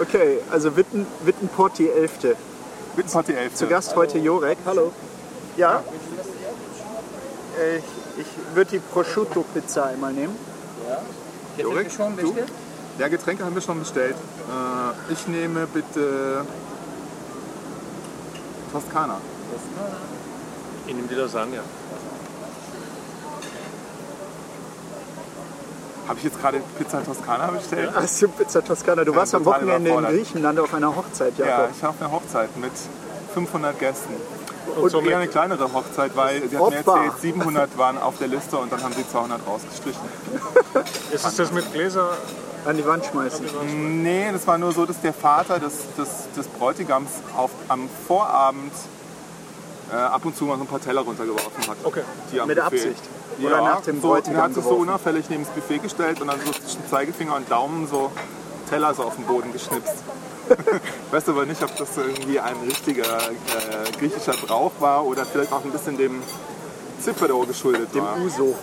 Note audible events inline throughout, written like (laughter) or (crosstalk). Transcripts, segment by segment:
Okay, also Witten, Wittenport die 11. Wittenport die 11. Zu Gast heute Jorek. Hallo. Ja? Ich, ich würde die Prosciutto-Pizza einmal nehmen. Jorek, schon du? bestellt? Ja, Getränke haben wir schon bestellt. Äh, ich nehme bitte Toskana. Ich nehme die Lasagne. Habe ich jetzt gerade Pizza Toskana bestellt? Ach so, Pizza Toskana. Du warst am Wochenende in. Griechenland auf einer Hochzeit, Ja, Jakob. ich war auf einer Hochzeit mit 500 Gästen. Und Eher somit, eine kleinere Hochzeit, weil sie hat mir erzählt, 700 waren auf der Liste und dann haben sie 200 rausgestrichen. (laughs) ist es das mit Gläser? An die Wand schmeißen. Nee, das war nur so, dass der Vater des, des, des Bräutigams auf, am Vorabend äh, ab und zu mal so ein paar Teller runtergeworfen hat. Okay. Die am Mit Buffet. Absicht? Ja, Oder nach dem so, Er hat sich so unauffällig neben das Buffet gestellt und dann so zwischen Zeigefinger und Daumen so Teller so auf den Boden geschnipst. (laughs) Ich weiß aber nicht, ob das irgendwie ein richtiger äh, griechischer Brauch war oder vielleicht auch ein bisschen dem Zipero geschuldet Dem war. Uso.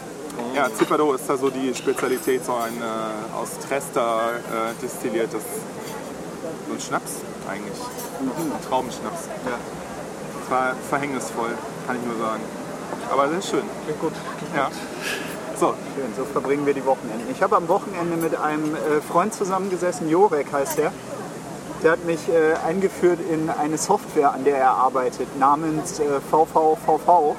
Ja, Zipero ist da so die Spezialität, so ein äh, aus Trester äh, destilliertes, so ein Schnaps eigentlich, ein Traubenschnaps. Ja. Das war verhängnisvoll, kann ich nur sagen. Aber sehr schön. Klingt gut. Ja. So, Schön, so verbringen wir die Wochenenden. Ich habe am Wochenende mit einem äh, Freund zusammengesessen, Jorek heißt der. Der hat mich äh, eingeführt in eine Software, an der er arbeitet, namens äh, VVVV.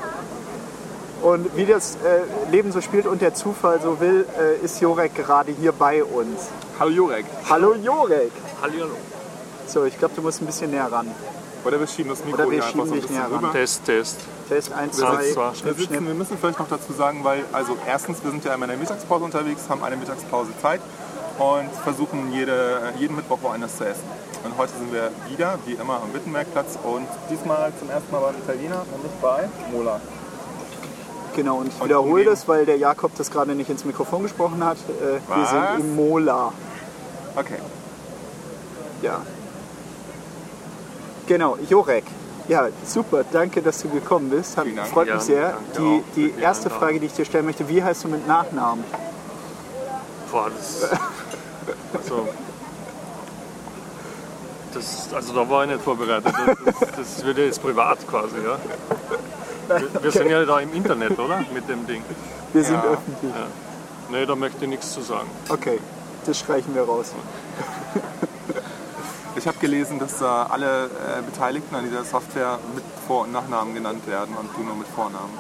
Und wie das äh, Leben so spielt und der Zufall so will, äh, ist Jorek gerade hier bei uns. hallo Jurek. Hallo Jorek! Hallihallo. So, ich glaube, du musst ein bisschen näher ran. Oder wir schieben das Mikro Oder wir hier einfach so ein dich bisschen näher ran. rüber. Test, Test. Test 1, Wir 2, sind zwar- Wir, Schnipp, sitzen, Schnipp. wir müssen vielleicht noch dazu sagen, weil, also erstens, wir sind ja immer in der Mittagspause unterwegs, haben eine Mittagspause Zeit und versuchen jede, jeden Mittwoch woanders zu essen. Und heute sind wir wieder, wie immer, am Wittenbergplatz und diesmal zum ersten Mal beim Italiener, nämlich bei Mola. Genau, und ich Und wiederhole umgeben. das, weil der Jakob das gerade nicht ins Mikrofon gesprochen hat. Äh, wir Was? sind im Mola. Okay. Ja. Genau, Jorek. Ja, super, danke, dass du gekommen bist. Hat, Dank. freut mich sehr. danke Die, die erste. Frage, die ich dir stellen möchte, wie heißt du mit Nachnamen? Boah, das, also, das, also da war ich nicht vorbereitet. Das, das wird ja jetzt privat quasi, ja. Wir, wir sind ja da im Internet, oder? Mit dem Ding. Wir sind Ja. öffentlich. Ja. Nee, da möchte ich nichts zu sagen. Okay, das streichen wir raus. (laughs) Ich habe gelesen, dass äh, alle äh, Beteiligten an dieser Software mit Vor- und Nachnamen genannt werden und du nur mit Vornamen.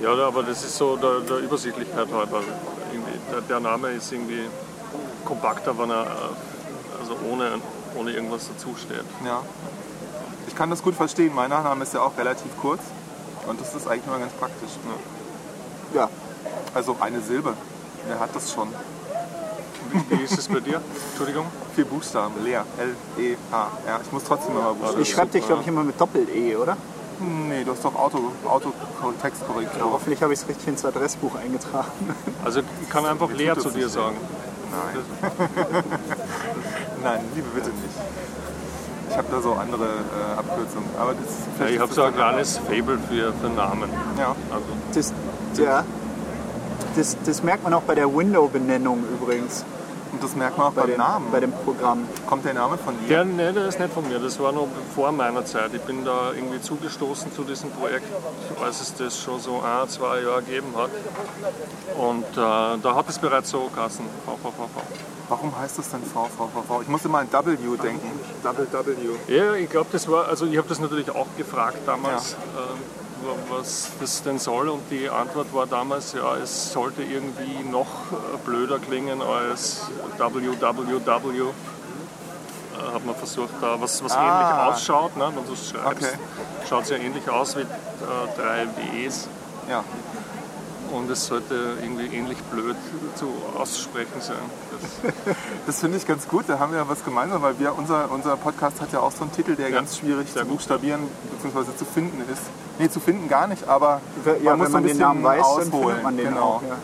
Ja, aber das ist so der, der Übersichtlichkeit irgendwie, der, der Name ist irgendwie kompakter, wenn er äh, also ohne, ohne irgendwas dazu steht. Ja. Ich kann das gut verstehen. Mein Nachname ist ja auch relativ kurz und das ist eigentlich immer ganz praktisch. Ne? Ja, Also eine Silbe. Wer hat das schon? Wie ist es bei dir? Entschuldigung? Vier Buchstaben. Leer. L-E-H. Ja, ich muss trotzdem immer Buchstaben. ich schreibe dich, glaube ich, immer mit Doppel-E, oder? Nee, du hast doch Auto, Auto Textkorrektur. Hoffentlich habe ich es richtig ins Adressbuch eingetragen. Also ich kann einfach Lea zu dir sagen. Nein. (laughs) Nein, liebe bitte nicht. Ich habe da so andere äh, Abkürzungen. Aber das Ja, ich habe so ein kleines Fable für, für Namen. Ja. Also, Das, ja, das, das merkt man auch bei der Window-Benennung übrigens, das merkt man auch bei beim dem, Namen. bei dem Programm. Kommt der Name von dir? der, nee, der ist nicht von mir, das war noch vor meiner Zeit. Ich bin da irgendwie zugestoßen zu diesem Projekt, als es das schon so ein, zwei Jahre gegeben hat. Und äh, da hat es bereits so Kassen, VVVV. Warum heißt das denn VVVV? Ich muss immer an W denken. Double W. Ja, ich glaube, das war, also ich habe das natürlich auch gefragt damals, ähm, wa- was das denn soll. Und die Antwort war damals, ja, es sollte irgendwie noch blöder klingen als www. Äh, Hat man versucht, da was, was Ah. ähnlich ausschaut, ne? wenn du es schreibst. Okay. Schaut es ja ähnlich aus wie äh, drei Ws. Ja. Und es sollte irgendwie ähnlich blöd zu aussprechen sein. Das, (laughs) Das finde ich ganz gut, da haben wir ja was gemeinsam, weil wir, unser, unser Podcast hat ja auch so einen Titel, der Ja, ganz schwierig zu buchstabieren bzw. zu finden ist. Nee, zu finden gar nicht, aber Ja, man muss wenn so man ein den Namen weiß, dann ausholen. findet man den genau. auch. Ja.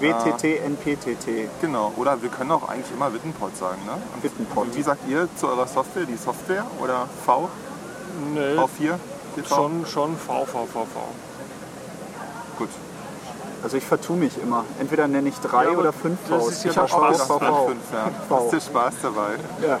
WTT, NPTT. Genau, oder wir können auch eigentlich immer Wittenpot sagen. Ne? Und Wittenpot. Wie sagt ihr zu eurer Software? Die Software oder V? nee, V4? TV? schon, schon VVVV. Gut. Also ich vertue mich immer. Entweder nenne ich drei Ja, oder fünf das Vs. ist ja ich der habe Spaß Spaß fünf, ja. V. Ist der Spaß dabei. Ja.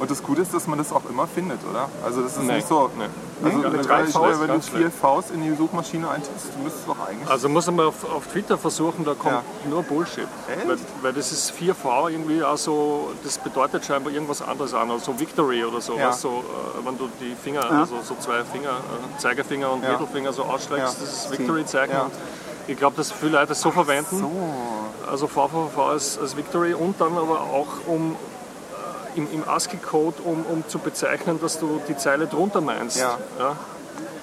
Und das Gute ist, dass man das auch immer findet, oder? Also das ist Nee, nicht so. nee. Also Nee, wenn, mit du- drei wenn, du ganz vier Vs in die Suchmaschine eintippst, du müsstest doch eigentlich. Also muss man auf, auf Twitter versuchen, da kommt Ja. nur Bullshit. Weil, weil das ist 4V irgendwie auch so, das bedeutet scheinbar irgendwas anderes an, also Victory oder so. Ja. Weißt, so wenn du die Finger, also so zwei Finger, äh, Zeigefinger und Ja. Mittelfinger so ausstreckst, Ja. das ist Victory-Zeichen. Ja. Ich glaube, dass viele Leute das so verwenden. so. Also VVV als, als Victory und dann aber auch um im, im ASCII-Code, um, um zu bezeichnen, dass du die Zeile drunter meinst. Ja. Ja?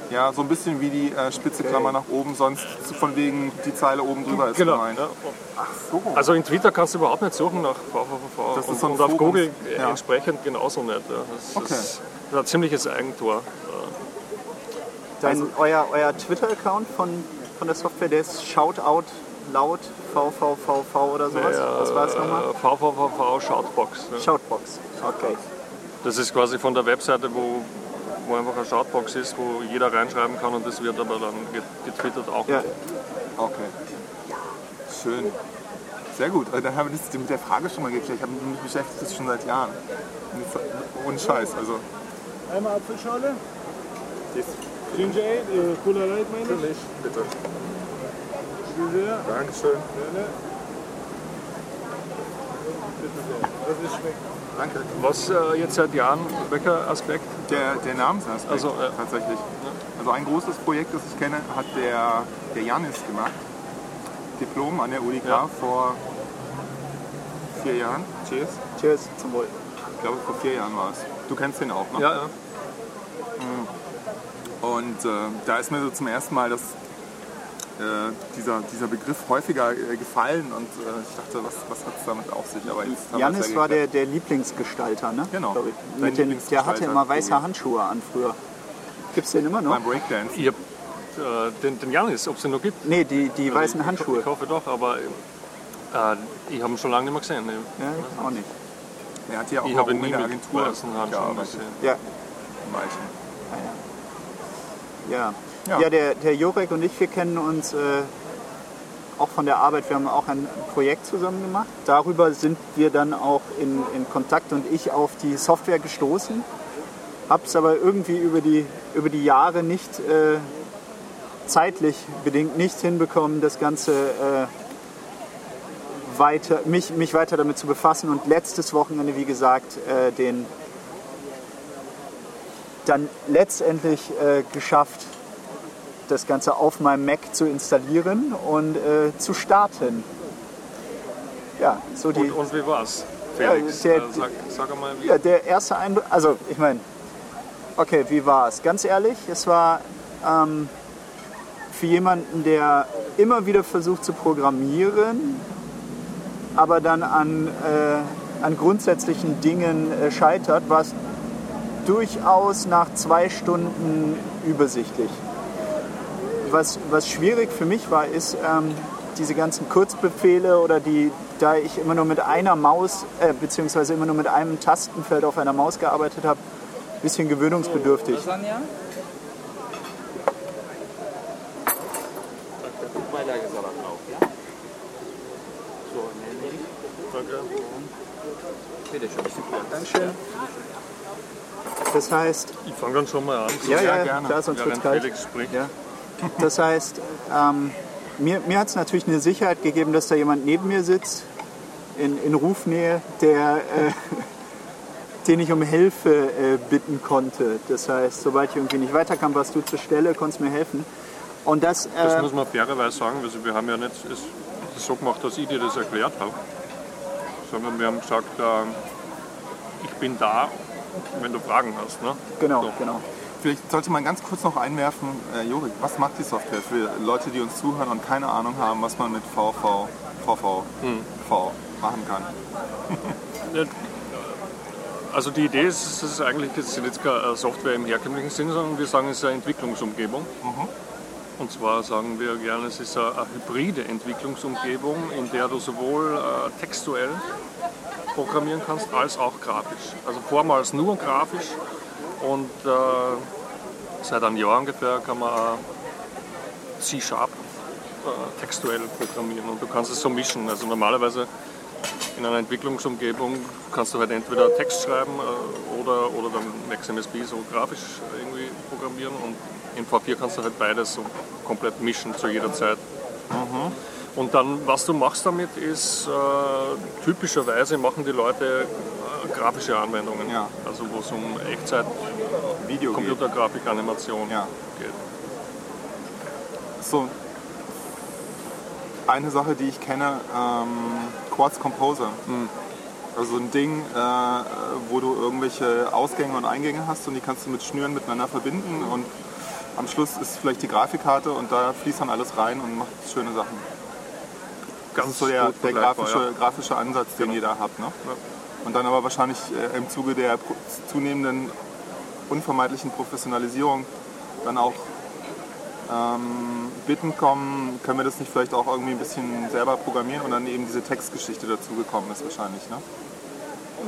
Ja, so ein bisschen wie die äh, spitze Klammer nach oben, sonst von wegen die Zeile oben drüber ist Genau. gemeint. Ja. Ach so. Also in Twitter kannst du überhaupt nicht suchen nach VVV Das ist und, und auf. Google äh, Ja. entsprechend genauso nicht. Ja. Das, Okay. ist, das ist ein ziemliches Eigentor. Dein, Also- euer euer Twitter-Account von, von der Software, der ist Shoutout laut VVVV oder sowas? Was war es nochmal? Äh, VVVV Shoutbox. Ja. Shoutbox. Okay. Das ist quasi von der Webseite, wo, wo einfach eine Shoutbox ist, wo jeder reinschreiben kann und das wird aber dann get- getwittert auch. Ja, Okay. Schön. Sehr gut. Also Dann haben wir das mit der Frage schon mal geklärt. Ich habe mich beschäftigt das schon seit Jahren. Ohne Scheiß. Also Einmal Apfelschale. Ginger Ale, äh, Cola Light meine ich. bitte. Dankeschön. Danke. Was äh, jetzt seit Jahren, welcher Aspekt? Der, der Namensaspekt Also, ja. tatsächlich. Also ein großes Projekt, das ich kenne, hat der, der Janis gemacht. Diplom an der UDK Ja. vor vier Jahren. Cheers. cheers, zum Wohl. Ich glaube, vor vier Jahren war es. Du kennst den auch, ne? Ja, ja. Und äh, da ist mir so zum ersten Mal das, äh, dieser, dieser Begriff häufiger äh, gefallen und äh, ich dachte, was, was hat es damit auf sich? Aber es Janis ja war der, der Lieblingsgestalter, ne? Genau. Mit den, der hatte immer weiße. Handschuhe an früher. Gibt's den immer noch? beim Breakdance. Hab äh, den, den Janis, ob es den noch gibt. Nee, die, die weißen ich, Handschuhe. Ich hoffe doch, aber äh, ich habe ihn schon lange nicht mehr gesehen. ne. Ja, ich auch nicht. Er hat ja auch Ich habe ihn nie in der mit Agentur weißen Handschuhen gesehen. Ja, Weichen. ja. Ja. Ja, der, der Jorek und ich, wir kennen uns äh, auch von der Arbeit. Wir haben auch ein Projekt zusammen gemacht. Darüber sind wir dann auch in, in Kontakt und ich auf die Software gestoßen. Hab's aber irgendwie über die, über die Jahre nicht äh, zeitlich bedingt nicht hinbekommen, das Ganze äh, weiter, mich, mich weiter damit zu befassen. Und letztes Wochenende, wie gesagt, äh, den dann letztendlich äh, geschafft, das Ganze auf meinem Mac zu installieren und äh, zu starten. Ja, so die, Und, und wie war's, Felix? Ja, der- Äh, sag, sag einmal, wie. ja, der erste Eindruck, also ich meine, okay, wie war es? Ganz ehrlich, es war ähm, für jemanden, der immer wieder versucht zu programmieren, aber dann an, äh, an grundsätzlichen Dingen äh, scheitert, war es durchaus nach zwei Stunden übersichtlich. Was, was schwierig für mich war, ist ähm, diese ganzen Kurzbefehle oder die, da ich immer nur mit einer Maus, äh, beziehungsweise immer nur mit einem Tastenfeld auf einer Maus gearbeitet habe, ein bisschen gewöhnungsbedürftig. Lasagne. Beilage-Salat drauf, ja? So, nämlich. Bitte schön, super. Dankeschön. Das heißt, Ich fange dann schon mal an, so ja, ja, gerne. klar, sonst kalt. Felix spricht. Ja. Das heißt, ähm, mir, mir hat es natürlich eine Sicherheit gegeben, dass da jemand neben mir sitzt, in, in Rufnähe, der, äh, (laughs) den ich um Hilfe äh, bitten konnte. Das heißt, sobald ich irgendwie nicht weiterkam, warst du zur Stelle, konntest mir helfen. Und das, Das äh, muss man fairerweise sagen, also wir haben ja nicht es so gemacht, dass ich dir das erklärt habe, sondern wir haben gesagt, äh, ich bin da, wenn du Fragen hast. Ne? genau, So. genau. Vielleicht sollte man ganz kurz noch einwerfen, äh, Jorik, was macht die Software für Leute, die uns zuhören und keine Ahnung haben, was man mit VV, VV, V machen kann? (laughs) Also die Idee ist, es ist eigentlich jetzt keine Software im herkömmlichen Sinn, sondern wir sagen, es ist eine Entwicklungsumgebung. Und zwar sagen wir gerne, es ist eine, eine hybride Entwicklungsumgebung, in der du sowohl äh, textuell programmieren kannst, als auch grafisch. Also vormals nur grafisch und äh, seit einem Jahr ungefähr kann man auch C-Sharp äh, textuell programmieren und du kannst es so mischen. Also normalerweise in einer Entwicklungsumgebung kannst du halt entweder Text schreiben äh, oder, oder dann MaxMSB so grafisch irgendwie programmieren und in V4 kannst du halt beides so komplett mischen zu jeder Zeit. Und dann, was du machst damit, ist äh, typischerweise machen die Leute äh, grafische Anwendungen. Ja. Also wo es um Echtzeit, Video geht. Computergrafik, Animation Ja. geht. So, eine Sache, die ich kenne, ähm, Quartz Composer. Also ein Ding, äh, wo du irgendwelche Ausgänge und Eingänge hast und die kannst du mit Schnüren miteinander verbinden und am Schluss ist vielleicht die Grafikkarte und da fließt dann alles rein und macht schöne Sachen. Das Ganz ist so der, der grafische, ja. grafische Ansatz, den ihr da habt. Ne? Und dann aber wahrscheinlich äh, im Zuge der zunehmenden unvermeidlichen Professionalisierung dann auch ähm, Bitten kommen, können wir das nicht vielleicht auch irgendwie ein bisschen selber programmieren und dann eben diese Textgeschichte dazugekommen ist wahrscheinlich. Ne?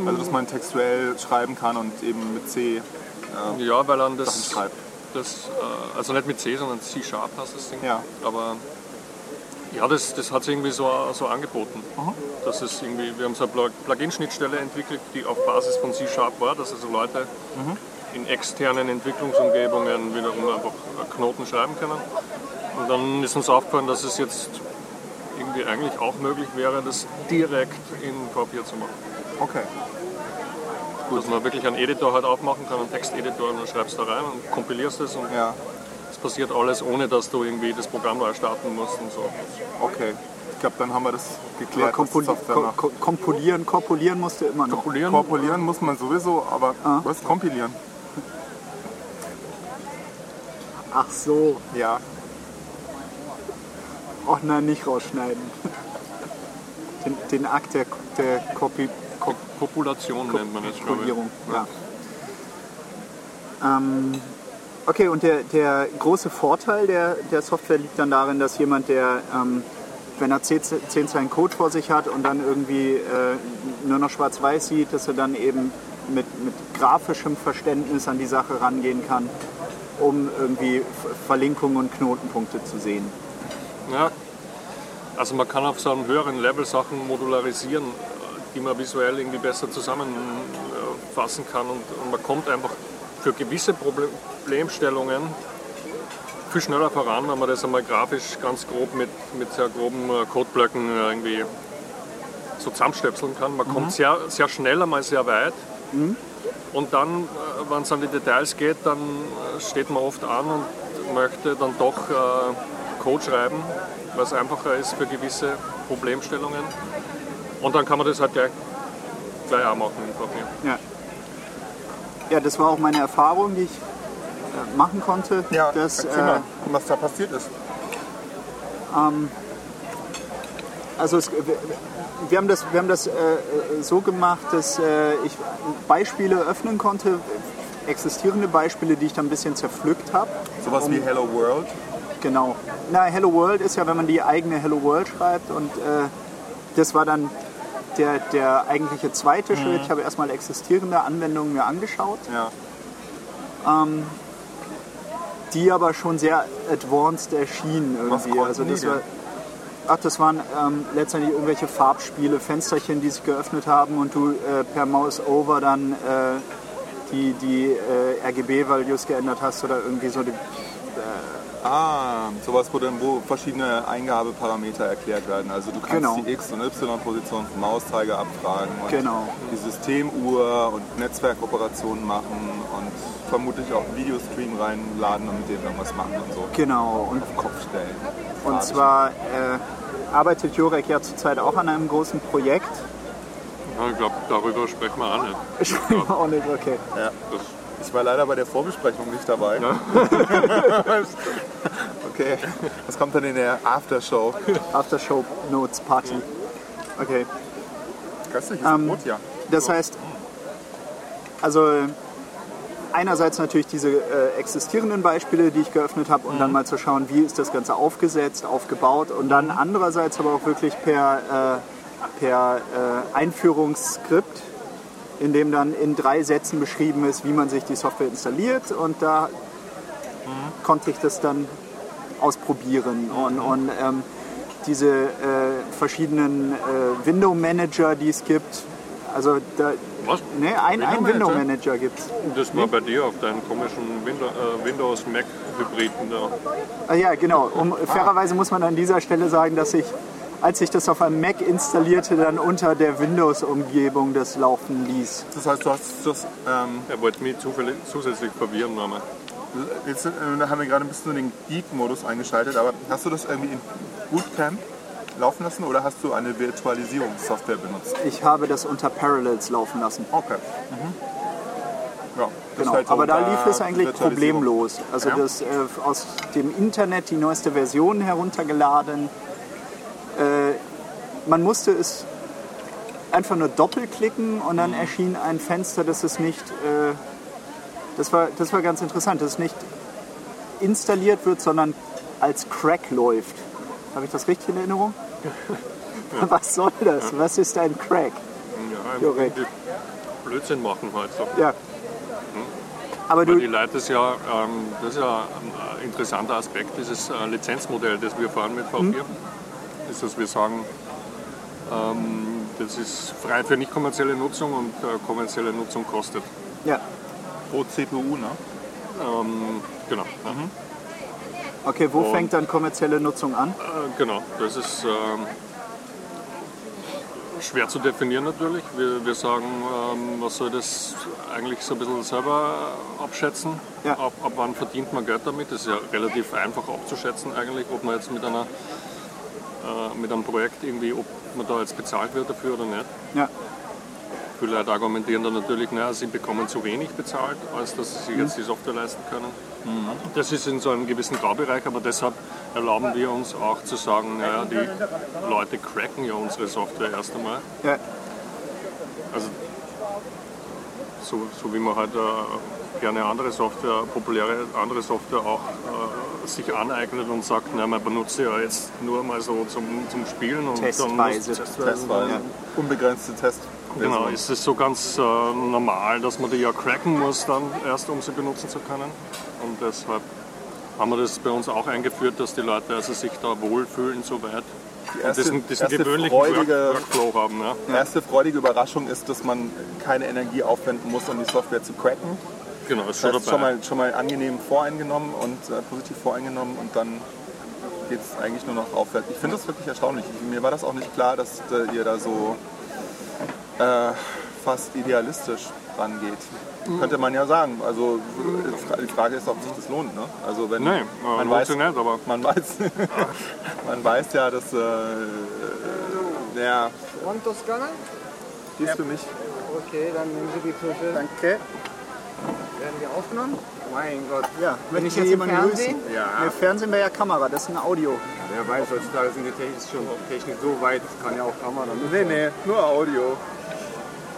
Also dass man textuell schreiben kann und eben mit C Ja, weil dann Sachen das, schreibt. das äh, also nicht mit C, sondern C-Sharp heißt das Ding. Ja. Aber ja, das, das hat sich irgendwie so, so angeboten. Das ist irgendwie, wir haben so eine Plug- Plugin-Schnittstelle entwickelt, die auf Basis von C-Sharp war, dass also Leute in externen Entwicklungsumgebungen wiederum einfach Knoten schreiben können. Und dann ist uns aufgefallen, dass es jetzt irgendwie eigentlich auch möglich wäre, das direkt in V4 zu machen. Okay. Dass man wirklich einen Editor halt aufmachen kann, einen Texteditor, und dann schreibst du da rein und kompilierst es und Ja, es passiert alles, ohne dass du irgendwie das Programm neu starten musst und so. okay. Ich glaube, dann haben wir das geklärt, die kompoli ko macht. ko kompolieren, korpulieren musst du immer noch. Kompolieren, Korpulieren muss man sowieso, aber Ah. was? Kompilieren? Ach so. Ja. Och nein, nicht rausschneiden. (laughs) Den, den Akt der, der Kopi Ko Population nennt man das, glaube ich. Kopierung. Ja. Ähm, okay, und der, der große Vorteil der, der Software liegt dann darin, dass jemand, der, ähm, wenn er 10, 10 Zeilen Code vor sich hat und dann irgendwie äh, nur noch schwarz-weiß sieht, dass er dann eben mit, mit grafischem Verständnis an die Sache rangehen kann, um irgendwie Verlinkungen und Knotenpunkte zu sehen. Ja. Also man kann auf so einem höheren Level Sachen modularisieren, die man visuell irgendwie besser zusammenfassen kann und, und man kommt einfach für gewisse Proble- Problemstellungen viel schneller voran, wenn man das einmal grafisch ganz grob mit, mit sehr groben äh, Codeblöcken äh, irgendwie so zusammenstöpseln kann. Man kommt sehr, sehr schnell einmal sehr weit und dann, äh, wenn es an die Details geht, dann äh, steht man oft an und möchte dann doch äh, Code schreiben, was einfacher ist für gewisse Problemstellungen. Und dann kann man das halt gleich, gleich auch machen im Papier. Ja. ja, das war auch meine Erfahrung, die ich äh, machen konnte. Ja, dass, erzähl äh, mal, was da passiert ist. Also es, wir, wir haben das, wir haben das äh, äh, so gemacht, dass äh, ich Beispiele öffnen konnte, existierende Beispiele, die ich dann ein bisschen zerpflückt habe. Sowas wie Hello World. Genau. Na, Hello World ist ja, wenn man die eigene Hello World schreibt und äh, das war dann der, der eigentliche zweite Schritt. Ich habe erstmal existierende Anwendungen mir angeschaut, Ja. die aber schon sehr advanced erschienen irgendwie. Also das war? Ach, das waren ähm, letztendlich irgendwelche Farbspiele, Fensterchen, die sich geöffnet haben und du äh, per Mouse over dann äh, die, die äh, RGB-Values geändert hast oder irgendwie so die, Ah, sowas, wo dann wo verschiedene Eingabeparameter erklärt werden. Also du kannst Genau. die X- und Y-Position vom Mauszeiger abfragen und Genau. die Systemuhr und Netzwerkoperationen machen und vermutlich auch einen Videostream reinladen und mit dem irgendwas machen und so. genau. Und Auf den Kopf stellen. Und Farbig. zwar äh, arbeitet Jurek ja zurzeit auch an einem großen Projekt. Ja, ich glaube, darüber sprechen wir auch nicht. (laughs) Ich weiß auch nicht, okay. Ja. Ich war leider bei der Vorbesprechung nicht dabei. (laughs) okay. Was kommt dann in der Aftershow? Aftershow Notes Party. Okay. Köstliches Ähm, Brot, ja. Das heißt, also einerseits natürlich diese äh, existierenden Beispiele, die ich geöffnet habe, und dann mal zu schauen, wie ist das Ganze aufgesetzt, aufgebaut und dann andererseits aber auch wirklich per, äh, per äh, Einführungsskript, in dem dann in drei Sätzen beschrieben ist, wie man sich die Software installiert und da konnte ich das dann ausprobieren und, und ähm, diese äh, verschiedenen äh, Window Manager, die es gibt. Also da, Was? ne, ein, ein Window Window Manager? Manager gibt es. Das war bei dir auf deinen komischen Window, äh, Windows-Mac-Hybriden da. Ah, ja, genau. Um, fairerweise muss man an dieser Stelle sagen, dass ich, als ich das auf einem Mac installierte, dann unter der Windows-Umgebung das laufen ließ. Das heißt, du hast das. Ähm, Er wollte mich zufällig, zusätzlich verwirren nochmal. jetzt äh, haben wir gerade ein bisschen den Geek-Modus eingeschaltet, aber hast du das irgendwie in Bootcamp laufen lassen oder hast du eine Virtualisierungssoftware benutzt? Ich habe das unter Parallels laufen lassen. Okay. Mhm. Ja, Genau, ist halt aber da lief es eigentlich problemlos. Also Ja. das äh, aus dem Internet die neueste Version heruntergeladen. Äh, man musste es einfach nur doppelklicken und Mhm. dann erschien ein Fenster, das es nicht. Äh, das war das war ganz interessant, dass es nicht installiert wird, sondern als Crack läuft. Habe ich das richtig in Erinnerung? (laughs) Was soll das? Was ist ein Crack? Ja, Blödsinn machen halt so. Ja. Aber Weil die du, Leute ist ja, ähm, das ist ja ein äh, interessanter Aspekt, dieses äh, Lizenzmodell, das wir fahren mit V4, ist, dass wir sagen, ähm, das ist frei für nicht kommerzielle Nutzung und äh, kommerzielle Nutzung kostet. ja. Pro CPU, ne? Ähm, genau. Ja. Okay, wo Und- fängt dann kommerzielle Nutzung an? Äh, genau, das ist ähm, schwer zu definieren natürlich. Wir, wir sagen, ähm, man soll das eigentlich so ein bisschen selber abschätzen. Ja. Ab, ab wann verdient man Geld damit? Das ist ja relativ einfach abzuschätzen eigentlich, ob man jetzt mit einer äh, mit einem Projekt irgendwie, ob man da jetzt bezahlt wird dafür oder nicht. Ja. Viele Leute argumentieren dann natürlich, naja, sie bekommen zu wenig bezahlt, als dass sie sich jetzt die Software leisten können. Das ist in so einem gewissen Graubereich, aber deshalb erlauben wir uns auch zu sagen, naja, die Leute cracken ja unsere Software erst einmal. Ja. Also so, so wie man halt äh, gerne andere Software, populäre andere Software auch äh, sich aneignet und sagt, na, man benutzt sie ja jetzt nur mal so zum, zum Spielen und Testweise. dann muss, Testweise. Ja. Unbegrenzte Test. Genau, ist es so ganz äh, normal, dass man die ja cracken muss dann erst, um sie benutzen zu können. Deshalb haben wir das bei uns auch eingeführt, dass die Leute also sich da wohlfühlen soweit. Die erste, diesen, diesen erste, gewöhnlichen freudige, Workflow haben. Ja. die erste freudige Überraschung ist, dass man keine Energie aufwenden muss, um die Software zu cracken. Genau, ist Das schon heißt, dabei. schon mal, schon mal angenehm voreingenommen und äh, positiv voreingenommen und dann geht es eigentlich nur noch aufwärts. Ich finde das wirklich erstaunlich. Ich, mir war das auch nicht klar, dass äh, ihr da so äh, fast idealistisch rangeht. Mhm. Könnte man ja sagen. Also die Frage ist, ob sich das lohnt. Ne? Also wenn Nein, äh, man lohnt weiß, nicht, aber man weiß, (laughs) man weiß ja, dass äh, äh, ja, Und Toskana? die ist für mich. Okay, dann nehmen Sie die Tische. Danke. Werden die aufgenommen? Mein Gott. Ja, wenn ich jetzt jemanden grüßen. Ja, Ja, Fernsehen wäre ja Kamera, das ist ein Audio. wer weiß, heutzutage sind die Technik schon Technik so weit, das kann ja auch Kamera. Nee, nee, nur Audio.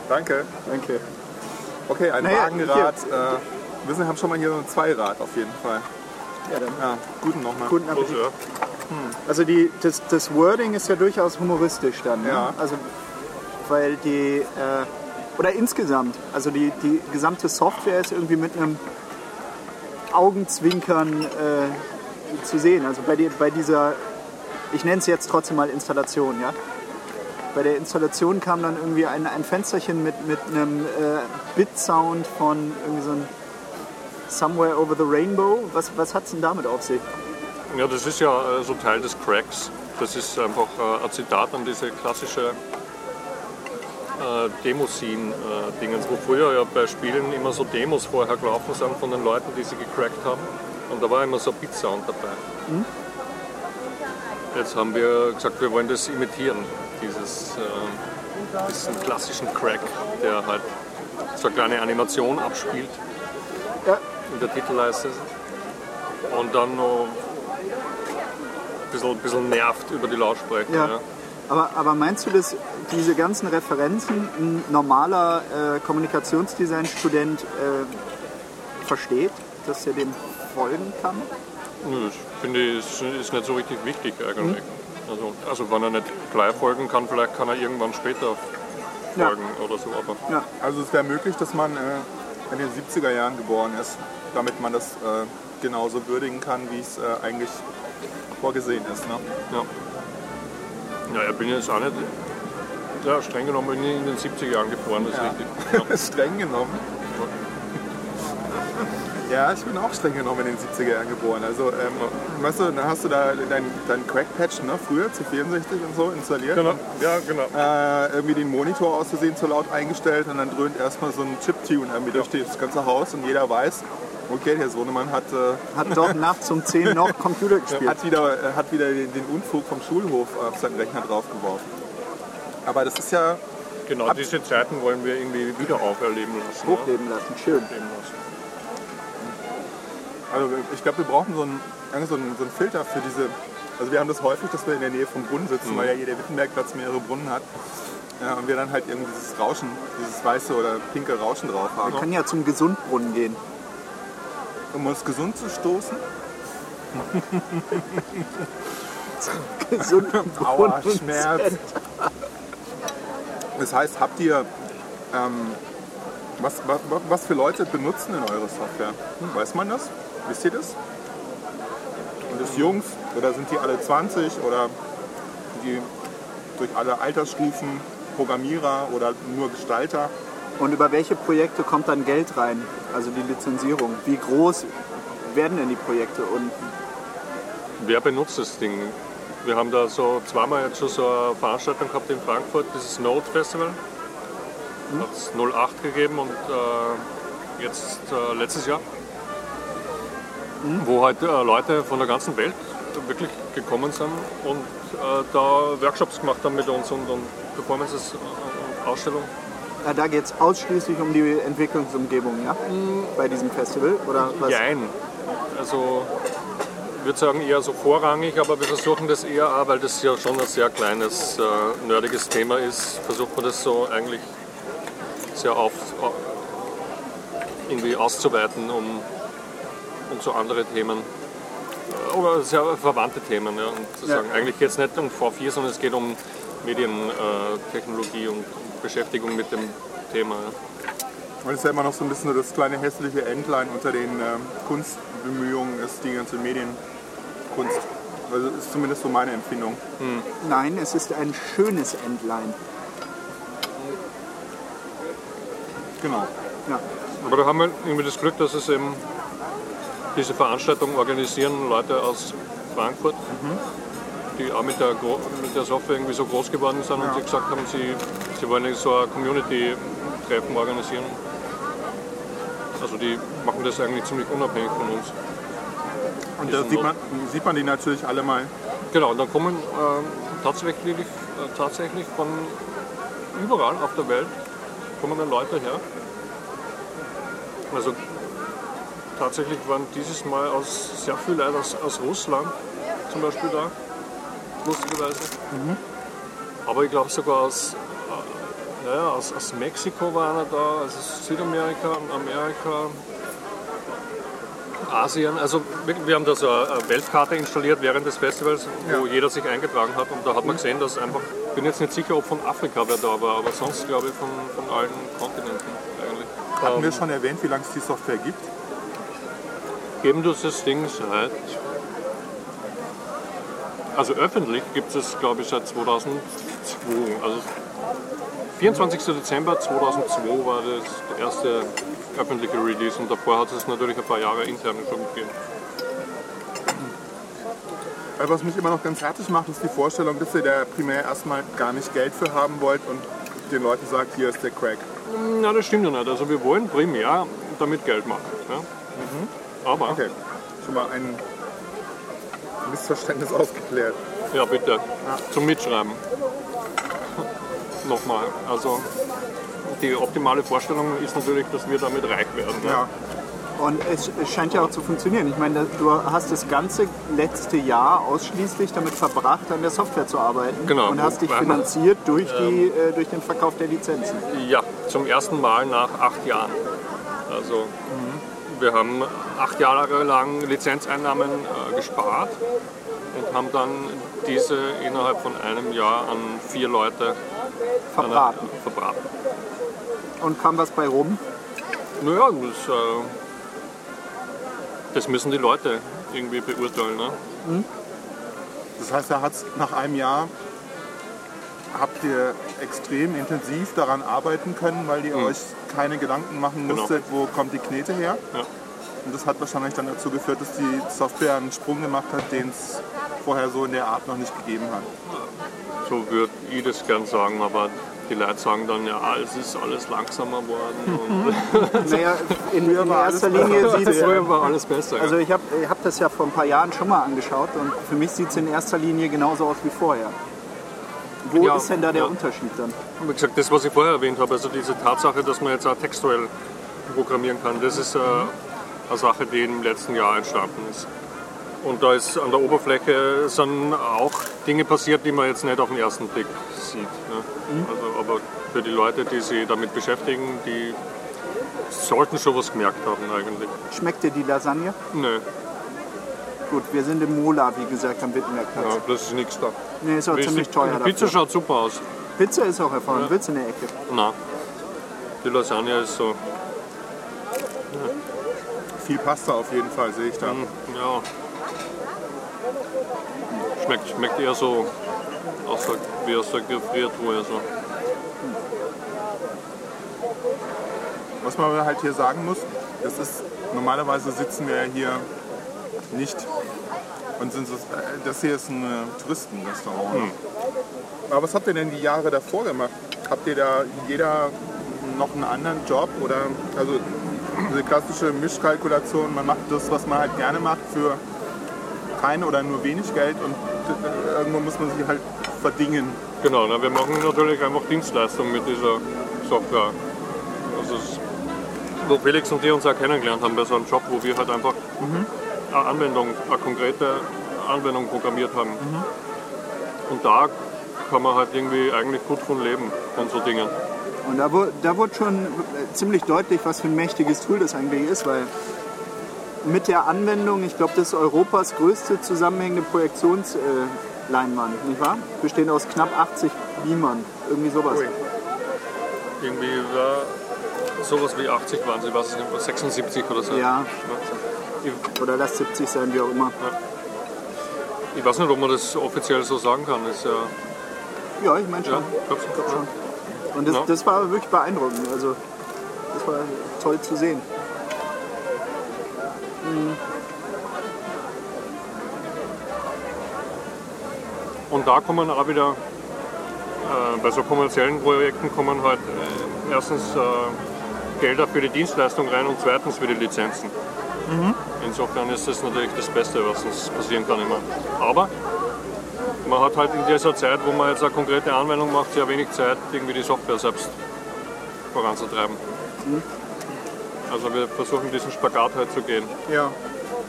Danke. Danke. Okay, ein Naja, Wagenrad. Äh, wir sind, haben schon mal hier so ein Zweirad auf jeden Fall. Ja, dann Ja, guten nochmal. guten Appetit. ja. Also die, das, das Wording ist ja durchaus humoristisch dann. Ne? Ja. Also, weil die, äh, oder insgesamt, also die, die gesamte Software ist irgendwie mit einem Augenzwinkern äh, zu sehen. Also bei, die, bei dieser, ich nenne es jetzt trotzdem mal Installation, ja. Bei der Installation kam dann irgendwie ein, ein Fensterchen mit, mit einem äh, Bit-Sound von irgendwie so ein Somewhere Over the Rainbow. Was, was hat es denn damit auf sich? Ja, das ist ja äh, so Teil des Cracks. Das ist einfach äh, ein Zitat an diese klassische äh, Demoscene-Dingens, wo früher ja bei Spielen immer so Demos vorher gelaufen sind von den Leuten, die sie gecrackt haben. Und da war immer so ein Beat-Sound dabei. Jetzt haben wir gesagt, wir wollen das imitieren, dieses, äh, diesen klassischen Crack, der halt so eine kleine Animation abspielt Ja. in der Titelleiste und dann noch ein bisschen, bisschen nervt über die Lautsprecher. Ja. Ja. Aber, aber meinst du, dass diese ganzen Referenzen ein normaler äh, Kommunikationsdesign-Student äh, versteht, dass er dem folgen kann? Nö, Das finde ich ist, nicht so richtig wichtig eigentlich. Mhm. Also, also wenn er nicht gleich folgen kann, vielleicht kann er irgendwann später Ja. folgen oder so. Aber Also es wäre möglich, dass man äh, in den 70er Jahren geboren ist, damit man das äh, genauso würdigen kann, wie es äh, eigentlich vorgesehen ist. Ne? ja. Ja, ich bin jetzt auch nicht, ja, streng genommen bin ich in den 70er Jahren geboren, das ist richtig. Ja. (laughs) streng genommen. Ja, ich bin auch streng genommen in den 70er Jahren geboren. Also, ähm, weißt du, dann hast du da deinen dein Crack-Patch, ne, früher C64 und so installiert. Genau, ja, genau. Äh, irgendwie den Monitor aus Versehen zu laut eingestellt und dann dröhnt erstmal so ein Chiptune irgendwie durch das ganze Haus und jeder weiß, okay, der Sohnemann hat, äh, Hat doch nachts um 10 noch (laughs) Computer gespielt. hat wieder, äh, hat wieder den, den Unfug vom Schulhof auf seinen Rechner draufgeworfen. Aber das ist ja, Genau, diese Zeiten wollen wir irgendwie wieder auferleben lassen. Hochleben lassen, schön. Ja. Leben lassen. Also ich glaube, wir brauchen so einen, so, einen, so einen Filter für diese, also wir haben das häufig, dass wir in der Nähe vom Brunnen sitzen, weil ja jeder Wittenbergplatz mehrere Brunnen hat. Ja, und wir dann halt irgendwie dieses Rauschen, dieses weiße oder pinke Rauschen drauf haben. Wir können ja zum Gesundbrunnen gehen. Um uns gesund zu stoßen. (laughs) Gesundbrunnen. Aua, Schmerz. Das heißt, habt ihr, ähm, was, was, was für Leute benutzen denn eure Software? Weiß man das? Wisst ihr das? Sind das Jungs oder sind die alle 20 oder sind die durch alle Altersstufen Programmierer oder nur Gestalter? Und über welche Projekte kommt dann Geld rein? Also die Lizenzierung. Wie groß werden denn die Projekte? Und Wer benutzt das Ding? Wir haben da so zweimal jetzt schon so eine Veranstaltung gehabt in Frankfurt, dieses Node Festival. Hat es 08 gegeben und äh, jetzt äh, letztes Jahr, wo halt äh, Leute von der ganzen Welt wirklich gekommen sind und äh, da Workshops gemacht haben mit uns und, und Performances und Ausstellungen. äh, da geht es ausschließlich um die Entwicklungsumgebung, ja? Bei diesem Festival? Oder was? Jein. Also ich würde sagen eher so vorrangig, aber wir versuchen das eher, auch, weil das ja schon ein sehr kleines, äh, nerdiges Thema ist, versucht man das so eigentlich sehr auf, au- irgendwie auszuweiten, um, um so andere Themen äh, oder sehr verwandte Themen. Ja, und zu Ja. sagen, eigentlich jetzt nicht um V4, sondern es geht um Medientechnologie äh, Technologie und Beschäftigung mit dem Thema. Und es ist ja immer noch so ein bisschen so das kleine hässliche Entlein unter den ähm, Kunstbemühungen, ist die ganze Medienkunst. Also das ist zumindest so meine Empfindung. Nein, es ist ein schönes Entlein. Genau. Ja. Aber da haben wir irgendwie das Glück, dass es eben diese Veranstaltung organisieren Leute aus Frankfurt, die auch mit der, mit der Software irgendwie so groß geworden sind und sie gesagt haben, sie, sie wollen so ein Community-Treffen organisieren. Also die machen das eigentlich ziemlich unabhängig von uns. Und da sieht man, sieht man die natürlich alle mal. Genau, und dann kommen ähm, tatsächlich, äh, tatsächlich von überall auf der Welt kommen dann Leute her. Also tatsächlich waren dieses Mal aus, sehr viele Leute aus, aus Russland zum Beispiel da, lustigerweise. Aber ich glaube sogar aus, äh, naja, aus, aus Mexiko war einer da, also Südamerika, Amerika, Asien. Also wir, wir haben da so eine Weltkarte installiert während des Festivals, wo jeder sich eingetragen hat. Und da hat man gesehen, dass einfach, ich bin jetzt nicht sicher, ob von Afrika wer da war, aber sonst glaube ich von, von allen Kontinenten eigentlich. Hatten wir Ähm, schon erwähnt, wie lange es die Software gibt? Geben das das Ding seit. Also öffentlich gibt es, glaube ich, seit 2002. Also 24. Dezember 2002 war das der erste öffentliche Release und davor hat es natürlich ein paar Jahre intern schon gegeben. Weil was mich immer noch ganz fertig macht, ist die Vorstellung, dass ihr da primär erstmal gar nicht Geld für haben wollt und den Leuten sagt, hier ist der Crack. Na, das stimmt ja nicht. Also wir wollen primär damit Geld machen. Ja? Aber, Okay, schon mal ein Missverständnis (laughs) aufgeklärt. ja bitte, zum Mitschreiben. (laughs) Nochmal, also die optimale Vorstellung ist natürlich, dass wir damit reich werden. ne? Ja. Und es, scheint ja auch zu funktionieren. Ich meine, du hast das ganze letzte Jahr ausschließlich damit verbracht, an der Software zu arbeiten. Genau. Und hast dich finanziert durch, (laughs) die, äh, durch den Verkauf der Lizenzen. Ja, zum ersten Mal nach acht Jahren. Also wir haben acht Jahre lang Lizenzeinnahmen äh, gespart und haben dann diese innerhalb von einem Jahr an vier Leute Verbraten. Äh, verbraten. Und kam was bei rum? Naja, das, äh, das müssen die Leute irgendwie beurteilen. Ne? Das heißt, er hat es nach einem Jahr habt ihr extrem intensiv daran arbeiten können, weil ihr euch keine Gedanken machen Genau. musstet, wo kommt die Knete her. Ja. Und das hat wahrscheinlich dann dazu geführt, dass die Software einen Sprung gemacht hat, den es vorher so in der Art noch nicht gegeben hat. So würde ich das gern sagen, aber die Leute sagen dann, ja, es ist alles langsamer geworden. Und (laughs) Naja, in, in war alles erster Linie besser. sieht es früher war alles besser. Also ich habe ich hab das ja vor ein paar Jahren schon mal angeschaut und für mich sieht es in erster Linie genauso aus wie vorher. Wo Ja, ist denn da der ja. Unterschied dann? Wie gesagt, das, was ich vorher erwähnt habe, also diese Tatsache, dass man jetzt auch textuell programmieren kann, das ist äh, eine Sache, die im letzten Jahr entstanden ist. Und da ist an der Oberfläche sind auch Dinge passiert, die man jetzt nicht auf den ersten Blick sieht. Ne? Also, aber für die Leute, die sich damit beschäftigen, die sollten schon was gemerkt haben eigentlich. Schmeckt dir die Lasagne? Nö, Gut, wir sind im Mola, wie gesagt, am Wittenbergplatz. ja, das ist nichts da. Nee, ist auch ziemlich Richtig. teuer Die Pizza dafür. schaut super aus. Pizza ist auch hervorragend. Willst du eine Ecke? Na, die Lasagne ist so, Viel Pasta auf jeden Fall, sehe ich da. ja. Schmeckt, schmeckt eher so aus der, wie aus der Gefriertruhe. So. Was man halt hier sagen muss, das ist, normalerweise sitzen wir ja hier nicht und sind so, äh, das hier ist ein äh, Touristenrestaurant. Aber was habt ihr denn die Jahre davor gemacht? Habt ihr da jeder noch einen anderen Job oder also diese klassische Mischkalkulation, man macht das, was man halt gerne macht für kein oder nur wenig Geld und äh, irgendwo muss man sich halt verdingen. Genau, na, wir machen natürlich einfach Dienstleistungen mit dieser Software. Das ist, wo Felix und die uns auch kennengelernt haben bei so einem Job, wo wir halt einfach eine Anwendung, eine konkrete Anwendung programmiert haben. Und da kann man halt irgendwie eigentlich gut von leben, von so Dingen. Und da, wurde- da wurde schon äh, ziemlich deutlich, was für ein mächtiges Tool das eigentlich ist, weil mit der Anwendung, ich glaube, das ist Europas größte zusammenhängende Projektionsleinwand, nicht wahr? Bestehend aus knapp 80 Beamern, irgendwie sowas. Ui. Irgendwie war sowas wie 80 waren sie, was nicht, 76 oder so. Ja, oder lass 70 sein, wie auch immer. ich weiß nicht, ob man das offiziell so sagen kann. Ist ja, Ja, ich meine ja, schon. Ich glaub schon. Und das, Ja. das war wirklich beeindruckend. Also, das war toll zu sehen. Und da kommen auch wieder, äh, bei so kommerziellen Projekten kommen halt äh, erstens äh, Gelder für die Dienstleistung rein und zweitens für die Lizenzen. Insofern ist das natürlich das Beste, was uns passieren kann immer. Aber man hat halt in dieser Zeit, wo man jetzt eine konkrete Anwendung macht, sehr wenig Zeit, irgendwie die Software selbst voranzutreiben. Also wir versuchen diesen Spagat halt zu gehen. Ja.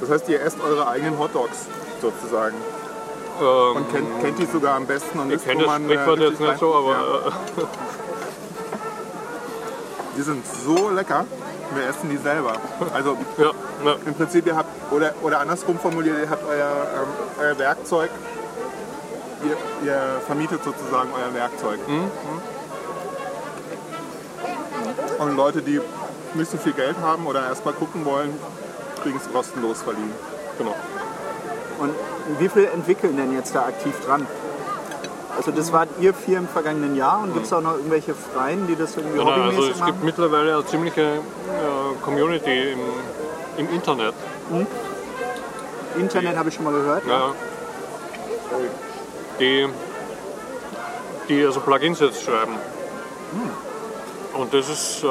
Das heißt, ihr esst eure eigenen Hotdogs sozusagen. Ähm, Und kennt, kennt die sogar am besten und ich wisst, kenne wo das man, äh, Sprichwort jetzt richtig nicht so, rein- aber Ja. äh, (laughs) Die sind so lecker, wir essen die selber. Also ja, ja. im Prinzip, ihr habt, oder, oder andersrum formuliert, ihr habt euer, ähm, euer Werkzeug, ihr, ihr vermietet sozusagen euer Werkzeug. Mhm. Und Leute, die nicht so viel Geld haben oder erstmal gucken wollen, kriegen es kostenlos verliehen. genau. Und wie viel entwickeln denn jetzt da aktiv dran? Also das wart ihr vier im vergangenen Jahr und gibt es auch noch irgendwelche Freien, die das irgendwie Genau, also hobbymäßig es gibt machen? mittlerweile eine ziemliche äh, Community im, im Internet. Internet habe ich schon mal gehört. Ja, die, die also Plugins jetzt schreiben. Und das ist, ähm,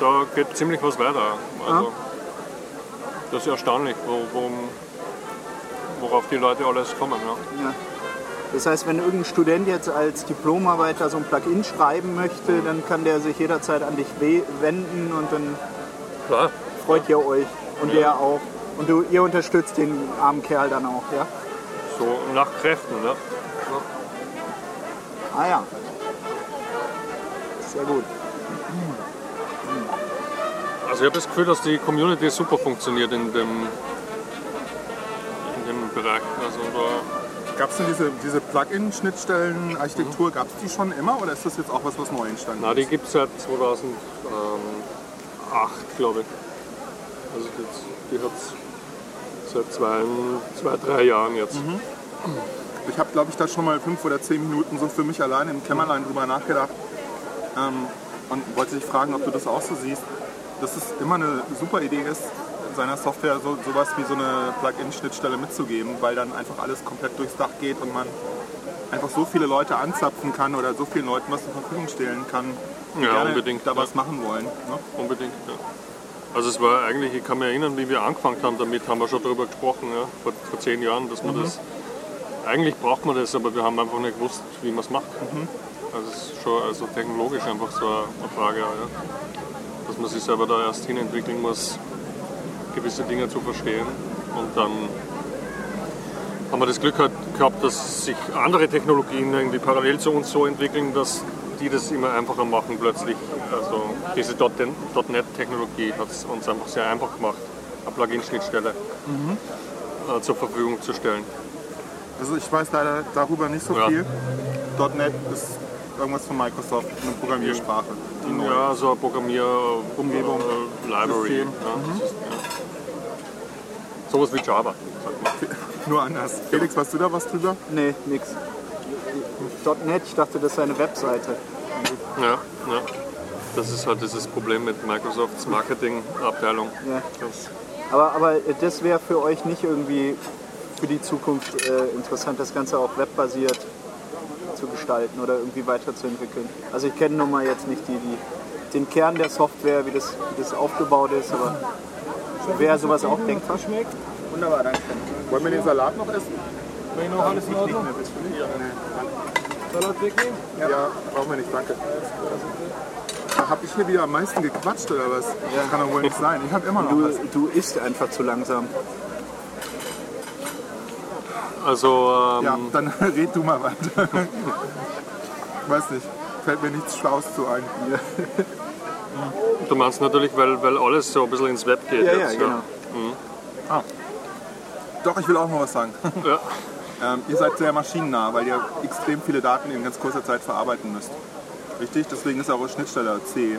da geht ziemlich was weiter. Also, Das ist erstaunlich, wo, wo, worauf die Leute alles kommen. Ja. Ja. Das heißt, wenn irgendein Student jetzt als Diplomarbeiter so ein Plugin schreiben möchte, dann kann der sich jederzeit an dich we- wenden und dann Klar. freut ihr euch und der auch. Und du, ihr unterstützt den armen Kerl dann auch, ja? So nach Kräften. Ne? Ah ja. Sehr gut. Also ich habe das Gefühl, dass die Community super funktioniert in dem, in dem Bereich. Also da, Gab es denn diese, diese Plugin-Schnittstellen-Architektur, gab es die schon immer oder ist das jetzt auch was, was neu entstanden na, die ist? gibt es seit 2008, glaube ich. Also die, die hat es seit zwei, zwei, drei Jahren jetzt. ich habe, glaube ich, da schon mal fünf oder zehn Minuten so für mich allein im Kämmerlein drüber nachgedacht ähm, und wollte dich fragen, ob du das auch so siehst, dass es immer eine super Idee ist, seiner Software so, sowas wie so eine Plugin-Schnittstelle mitzugeben, weil dann einfach alles komplett durchs Dach geht und man einfach so viele Leute anzapfen kann oder so vielen Leuten was zur Verfügung stellen kann, die Ja, gerne unbedingt, da ja. was machen wollen. Ne? Unbedingt, ja. Also es war eigentlich, ich kann mich erinnern, wie wir angefangen haben damit, haben wir schon darüber gesprochen, ja, vor, vor zehn Jahren, dass man das, eigentlich braucht man das, aber wir haben einfach nicht gewusst, wie man es macht. Also es ist schon also technologisch einfach so eine Frage, ja. dass man sich selber da erst hinentwickeln muss, gewisse Dinge zu verstehen und dann haben wir das Glück gehabt, dass sich andere Technologien irgendwie parallel zu uns so entwickeln, dass die das immer einfacher machen plötzlich. Also diese .NET-Technologie hat es uns einfach sehr einfach gemacht, eine Plugin-Schnittstelle äh, zur Verfügung zu stellen. Also ich weiß leider darüber nicht so Ja. viel. .NET ist irgendwas von Microsoft, eine Programmiersprache. Ja, so eine Programmierumgebung, äh, Library. System. Ja, ist, ja. Sowas wie Java. Nur anders. Felix, weißt du da was drüber? Nee, nix. .NET, ich dachte, das ist eine Webseite. Ja, ja. Das ist halt dieses Problem mit Microsofts Marketingabteilung. Ja. Das, Aber, aber das wäre für euch nicht irgendwie für die Zukunft äh, interessant, das Ganze auch webbasiert zu gestalten oder irgendwie weiterzuentwickeln. Also ich kenne nun mal jetzt nicht die, die, den Kern der Software, wie das, wie das aufgebaut ist, aber wäre sowas auch denkbar? Schmeckt. Wunderbar, danke. Wollen wir den Salat noch essen? Wenn noch alles in Ordnung. Salat wegnehmen? Ja, brauchen wir nicht, danke. Habe ich hier wieder am meisten gequatscht oder was? Das kann doch wohl nicht sein. Ich habe immer noch Du, was. du isst einfach zu langsam. also ähm, Ja, dann (laughs) red du mal weiter. Weiß nicht, fällt mir nichts Schlaues zu ein. (laughs) du meinst natürlich, weil, weil alles so ein bisschen ins Web geht Ja, ja, jetzt. genau. Doch, ich will auch noch was sagen. (laughs) Ja. Ähm, ihr seid sehr maschinennah, weil ihr extrem viele Daten in ganz kurzer Zeit verarbeiten müsst. Richtig? Deswegen ist eure Schnittstelle C,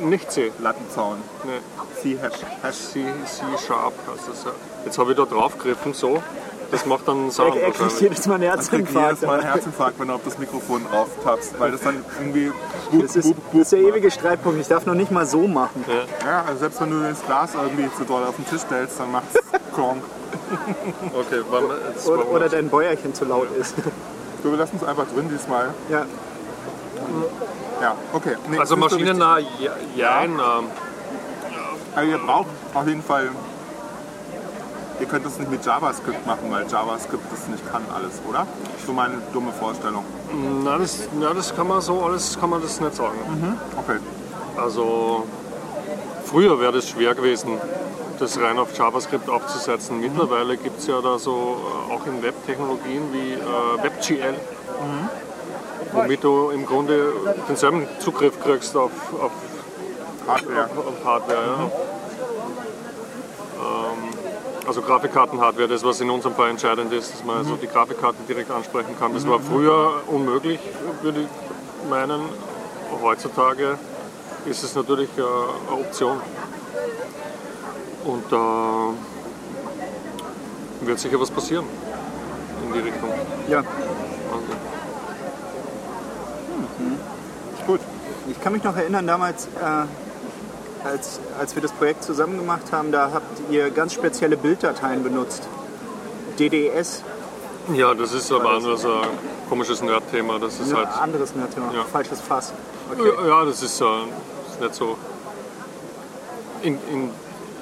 Nicht C. Lattenzaun. Nee. C-Hash. Hash. C, C Sharp heißt das ja. Jetzt habe ich da draufgegriffen, so. Das macht dann einen Sound Er, er kriegt jedes Mal einen Dann kriegt jedes Herzinfarkt. Mal einen Herzinfarkt, wenn du auf das Mikrofon drauf tappst, weil das dann irgendwie bup, Das ist, bup, das bup ist der ewige Streitpunkt. Ich darf noch nicht mal so machen. Ja, also selbst wenn du das Glas irgendwie zu doll auf den Tisch stellst, dann macht's (laughs) Klonk. Okay, jetzt Oder, oder dein Bäuerchen zu laut ist. Du, wir lassen es einfach drin diesmal. Ja, Ja, okay. Nee, Also so maschinennah, ja, jein, ähm, Also ihr braucht auf jeden Fall. Ihr könnt das nicht mit JavaScript machen, weil JavaScript das nicht kann alles, oder? So meine dumme Vorstellung. na, das, na, das kann man so alles kann man das nicht sagen. Okay. Also früher wäre das schwer gewesen, das rein auf JavaScript aufzusetzen. Mittlerweile gibt es ja da so äh, auch in Web-Technologien wie äh, WebGL, womit du im Grunde denselben Zugriff kriegst auf, auf, Hardware. auf, auf Hardware. Ja. Ähm, also Grafikkarten-Hardware, das was in unserem Fall entscheidend ist, dass man also die Grafikkarten direkt ansprechen kann. Das war früher unmöglich, würde ich meinen. Heutzutage ist es natürlich äh, eine Option. Und da wird sicher was passieren in die Richtung. ja. Also, Gut. Ich kann mich noch erinnern, damals, äh, als, als wir das Projekt zusammen gemacht haben, da habt ihr ganz spezielle Bilddateien benutzt. DDS, ja, das ist aber so ein komisches Nerd-Thema. Das ist ein halt, anderes Nerdthema, Ja. falsches Fass. Okay. ja, ja, das ist, äh, ist nicht so. In, in,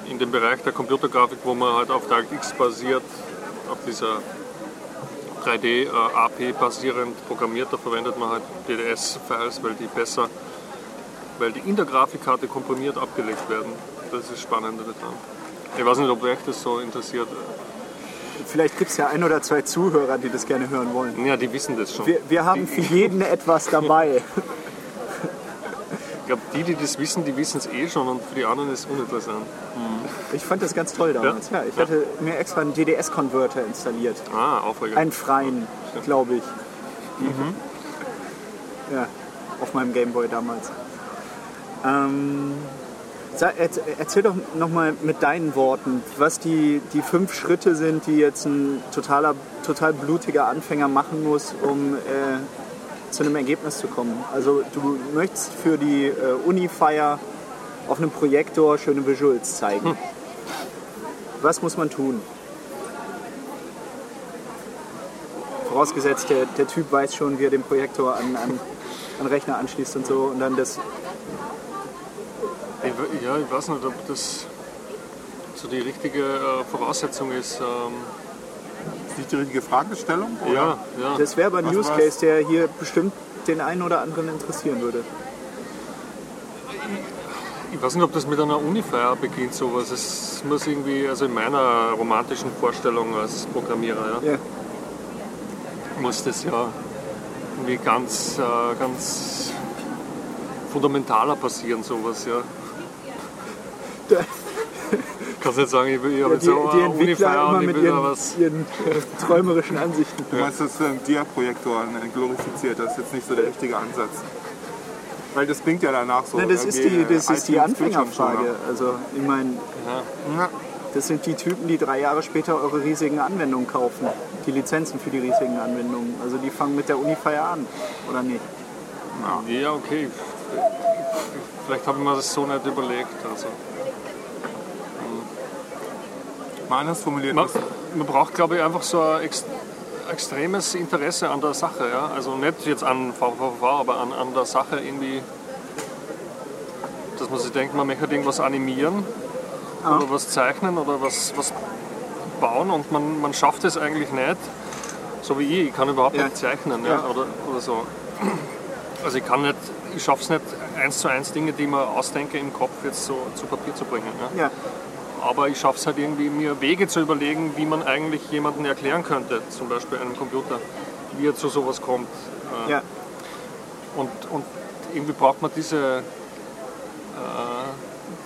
in dem Bereich der Computergrafik, wo man halt auf DirectX basiert, auf dieser 3D-AP basierend programmiert, da verwendet man halt DDS-Files, weil die besser, weil die in der Grafikkarte komprimiert abgelegt werden. Das ist das Spannende daran. Ich weiß nicht, ob euch das so interessiert. Vielleicht gibt es ja ein oder zwei Zuhörer, die das gerne hören wollen. Ja, die wissen das schon. Wir, wir haben für jeden etwas dabei. Ich glaube, die, die das wissen, die wissen es eh schon und für die anderen ist es uninteressant. Ich fand das ganz toll damals. Ja, ich hatte mir extra einen DDS-Converter installiert. Ah, aufregend. Einen freien, glaube ich. Mhm. Ja, auf meinem Gameboy damals. Ähm, erzähl doch nochmal mit deinen Worten, was die, die fünf Schritte sind, die jetzt ein totaler, total blutiger Anfänger machen muss, um äh, zu einem Ergebnis zu kommen. Also du möchtest für die äh, Uni-Feier auf einem Projektor schöne Visuals zeigen. Was muss man tun? Vorausgesetzt, der, der Typ weiß schon, wie er den Projektor an, an, an Rechner anschließt und so und dann das Ich, ja, ich weiß nicht, ob das so die richtige äh, Voraussetzung ist. Ähm, Ist nicht die richtige Fragestellung? oder? ja, ja. Das wäre aber ein Was Use war's? Case, der hier bestimmt den einen oder anderen interessieren würde. Ich weiß nicht, ob das mit einer Unifeier beginnt, sowas. Es muss irgendwie, also in meiner romantischen Vorstellung als Programmierer, ja, Ja. muss das ja irgendwie ganz, äh, ganz fundamentaler passieren, sowas, ja. (laughs) Kannst nicht sagen, ich, habe Ja, jetzt die, so die eine Entwickler Unifeier immer mit will da ihren, was. ihren äh, träumerischen Ansichten. Du meinst, das ist ein Dia-Projektor, ein glorifizierter, das ist jetzt nicht so der richtige Ansatz. Weil das klingt ja danach so. Na, das ist die, das ist die. Anfängerfrage. Also, ich meine, Ja, das sind die Typen, die drei Jahre später eure riesigen Anwendungen kaufen. Die Lizenzen für die riesigen Anwendungen. Also, die fangen mit der Unifeier an, oder nicht? Ja, okay. Vielleicht habe ich mir das so nicht überlegt. Also. Mal anders formuliert. Man, man braucht, glaube ich, einfach so ein ex extremes Interesse an der Sache. Ja? Also nicht jetzt an VVV, aber an, an der Sache irgendwie, dass man sich denkt, man möchte irgendwas animieren oder was zeichnen oder was, was bauen und man, man schafft es eigentlich nicht. So wie ich, ich kann überhaupt Ja. nicht zeichnen ja. Ja. Oder, oder so. Also ich kann nicht, ich schaffe es nicht, eins zu eins Dinge, die ich mir ausdenke im Kopf jetzt so zu Papier zu bringen. Ja? Ja, Aber ich schaffe es halt irgendwie, mir Wege zu überlegen, wie man eigentlich jemanden erklären könnte, zum Beispiel einem Computer, wie er zu sowas kommt. Äh, ja. Und, und irgendwie braucht man diese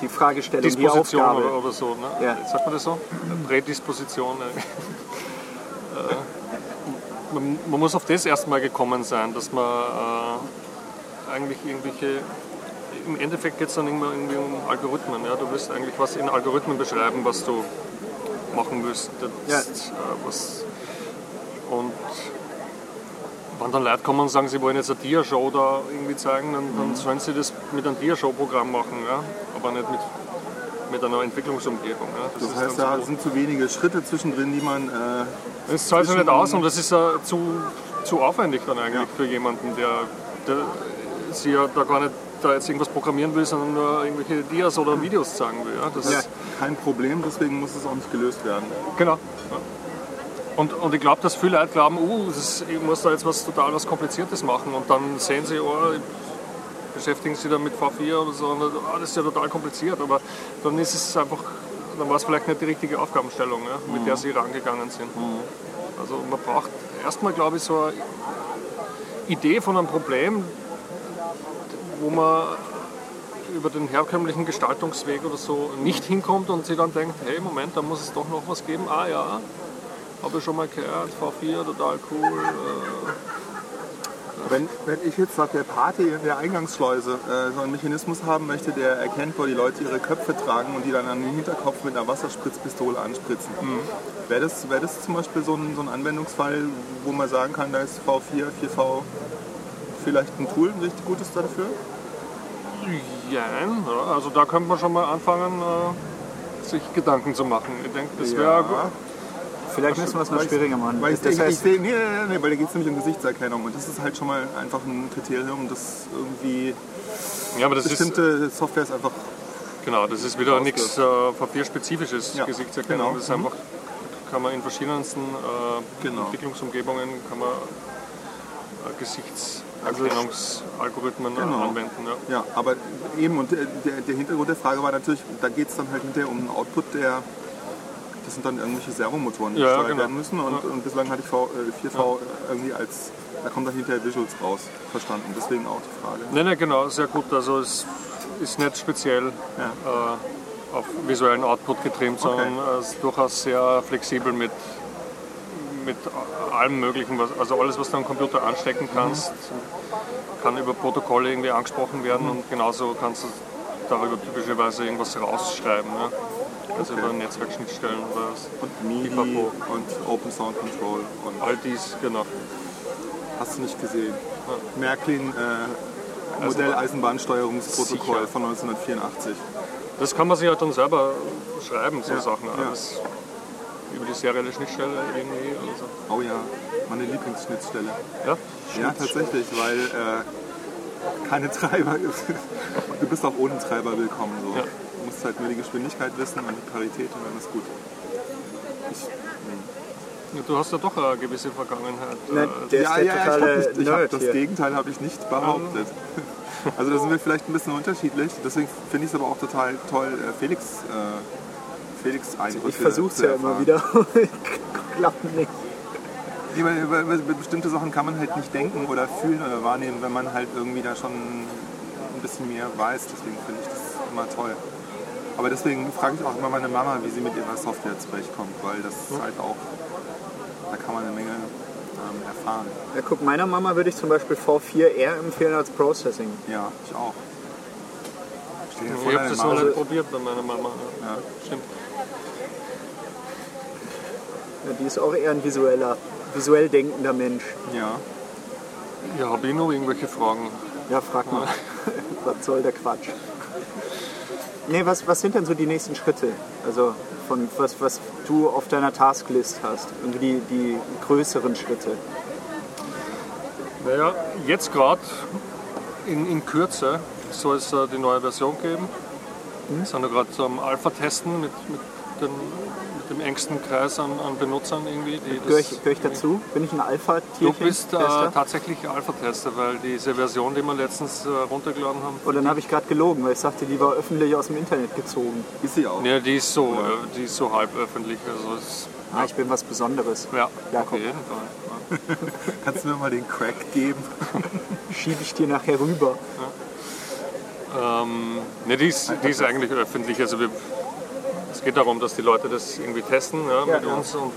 Die Fragestellung, die Disposition Aufgabe. oder, oder so. Ne? Ja. Sagt man das so? Prädisposition. äh. Äh, (laughs) man, man muss auf das erstmal gekommen sein, dass man äh, eigentlich irgendwelche. Im Endeffekt geht es dann immer irgendwie um Algorithmen. Ja? Du willst eigentlich was in Algorithmen beschreiben, was du machen willst. Das, äh, was, und wenn dann Leute kommen und sagen, sie wollen jetzt eine Dia-Show da irgendwie zeigen, dann, dann sollen sie das mit einem Dia-Show-Programm machen, ja? aber nicht mit, mit einer Entwicklungsumgebung. Ja? Das ist heißt, da so- sind zu wenige Schritte zwischendrin, die man. Äh, das zahlt sich nicht aus und das ist ja zu, zu aufwendig dann eigentlich für jemanden, der, der sie ja da gar nicht da jetzt irgendwas programmieren will, sondern nur irgendwelche Dias oder Videos zeigen will. Ja? Das das ist, kein Problem, deswegen muss es auch nicht gelöst werden. genau. Ja. Und, und ich glaube, dass viele Leute glauben, uh, ist, ich muss da jetzt was total was Kompliziertes machen und dann sehen sie, oh, beschäftigen sie dann mit V4 oder so und ah, das ist ja total kompliziert, aber dann ist es einfach, dann war es vielleicht nicht die richtige Aufgabenstellung, ja, mit der sie rangegangen sind. Also man braucht erstmal, glaube ich, so eine Idee von einem Problem, wo man über den herkömmlichen Gestaltungsweg oder so nicht hinkommt und sie dann denkt, hey Moment, da muss es doch noch was geben. Ah ja, habe ich schon mal gehört, V4, total cool. Äh, Wenn, wenn ich jetzt nach der Party in der Eingangsschleuse äh, so einen Mechanismus haben möchte, der erkennt, wo die Leute ihre Köpfe tragen und die dann an den Hinterkopf mit einer Wasserspritzpistole anspritzen, wäre das, wär das zum Beispiel so ein, so ein Anwendungsfall, wo man sagen kann, da ist V4, 4V vielleicht ein Tool, ein richtig gutes dafür? Ja, also da könnte man schon mal anfangen, äh, sich Gedanken zu machen. Ich denke, das wäre gut. Vielleicht müssen wir es ich- schwieriger machen. Weil ich, das ich, ich heißt, sehe, nee, nee, nee, weil da geht es nämlich um Gesichtserkennung und das ist halt schon mal einfach ein Kriterium, das irgendwie Ja, aber das ist, bestimmte Softwares einfach genau, das ist wieder nichts äh, V4-spezifisches Ja, Gesichtserkennung. genau. Das ist einfach, kann man in verschiedensten äh, Genau. Entwicklungsumgebungen kann man äh, Gesichtserkennungsalgorithmen äh, Genau. anwenden. Ja. Ja, aber eben, und der, der Hintergrund der Frage war natürlich, da geht es dann halt hinterher um einen Output, der, das sind dann irgendwelche Servomotoren, die Ja, gesteuert genau. werden müssen. Und, Ja. und bislang hatte ich v, äh, 4V irgendwie als, da kommen dann hinterher Visuals raus, verstanden. Deswegen auch die Frage. Nein, nein, genau, sehr gut. Also es ist nicht speziell Ja. äh, auf visuellen Output getrimmt, sondern äh, es ist durchaus sehr flexibel mit, mit allem Möglichen. Was, also alles, was du am Computer anstecken kannst, kann über Protokolle irgendwie angesprochen werden und genauso kannst du darüber typischerweise irgendwas rausschreiben. Ne? Also über Netzwerkschnittstellen oder Und MIDI Pipapo. und Open Sound Control und all dies, genau. hast du nicht gesehen. Märklin äh, Modelleisenbahnsteuerungsprotokoll Sicher. von 1984. Das kann man sich halt dann selber schreiben, so Ja, Sachen. ja. Über die serielle Schnittstelle irgendwie. Also. Oh ja, meine Lieblingsschnittstelle. Ja, Ja, tatsächlich, weil äh, keine Treiber, du bist auch ohne Treiber willkommen. So. Ja. Du musst halt nur die Geschwindigkeit wissen und die Parität und dann ist gut. Ich, Ja, Du hast ja doch eine gewisse Vergangenheit. Ne, der ja, ist der ja, ich nicht, ich hab, Nerd das hier. Gegenteil habe ich nicht behauptet. (laughs) Also da sind wir vielleicht ein bisschen unterschiedlich. Deswegen finde ich es aber auch total toll, äh, Felix, äh, Felix Eindrücke Ich versuch's zu ja immer wieder. (laughs) Klappt nicht. Weil, weil, weil bestimmte Sachen kann man halt nicht denken oder fühlen oder wahrnehmen, wenn man halt irgendwie da schon ein bisschen mehr weiß. Deswegen finde ich das immer toll. Aber deswegen frage ich auch immer meine Mama, wie sie mit ihrer Software zurechtkommt, weil das ist halt auch, da kann man eine Menge ähm, erfahren. Ja, guck, meiner Mama würde ich zum Beispiel V4 eher empfehlen als Processing. Ja, ich auch. Vor, ich habe das noch nicht probiert bei meiner Mama. Ja. Stimmt. Ja, die ist auch eher ein visueller, visuell denkender Mensch. Ja. Ja, habe ich noch irgendwelche Fragen? Ja, frag mal. (laughs) was soll der Quatsch? Nee, was, was sind denn so die nächsten Schritte? Also von was, was du auf deiner Tasklist hast? Irgendwie die, die größeren Schritte. Naja, jetzt gerade in, in Kürze soll es äh, die neue Version geben. Wir sind ja gerade so am Alpha-Testen mit, mit, den, mit dem engsten Kreis an, an Benutzern irgendwie. Die Gehöre ich, gehör ich dazu? Bin ich ein Du Alpha-Tierchen? bist äh, tatsächlich Alpha-Tester, weil diese Version, die wir letztens äh, runtergeladen haben, Oder dann habe ich gerade gelogen, weil ich sagte, die war öffentlich aus dem Internet gezogen. Ist sie auch. ja, die ist so, äh, die ist so halb öffentlich. Also es, Ah, ich bin was Besonderes. ja, Ja, auf komm. jeden Fall. (laughs) Kannst du mir mal den Crack geben? (laughs) Schiebe ich dir nachher rüber. Ähm, ne, die, ist, die ist eigentlich öffentlich. Also wir, es geht darum, dass die Leute das irgendwie testen ja, Ja, mit ja. uns und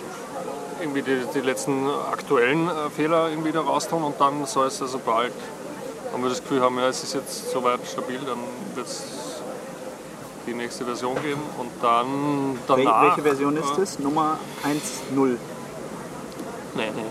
irgendwie die, die letzten aktuellen äh, Fehler irgendwie da raus tun und dann soll es also bald, wenn wir das Gefühl haben, ja, es ist jetzt soweit stabil, dann wird es die nächste Version geben und dann danach... welche Version ist äh, es? Nummer 1.0. Nee, nee.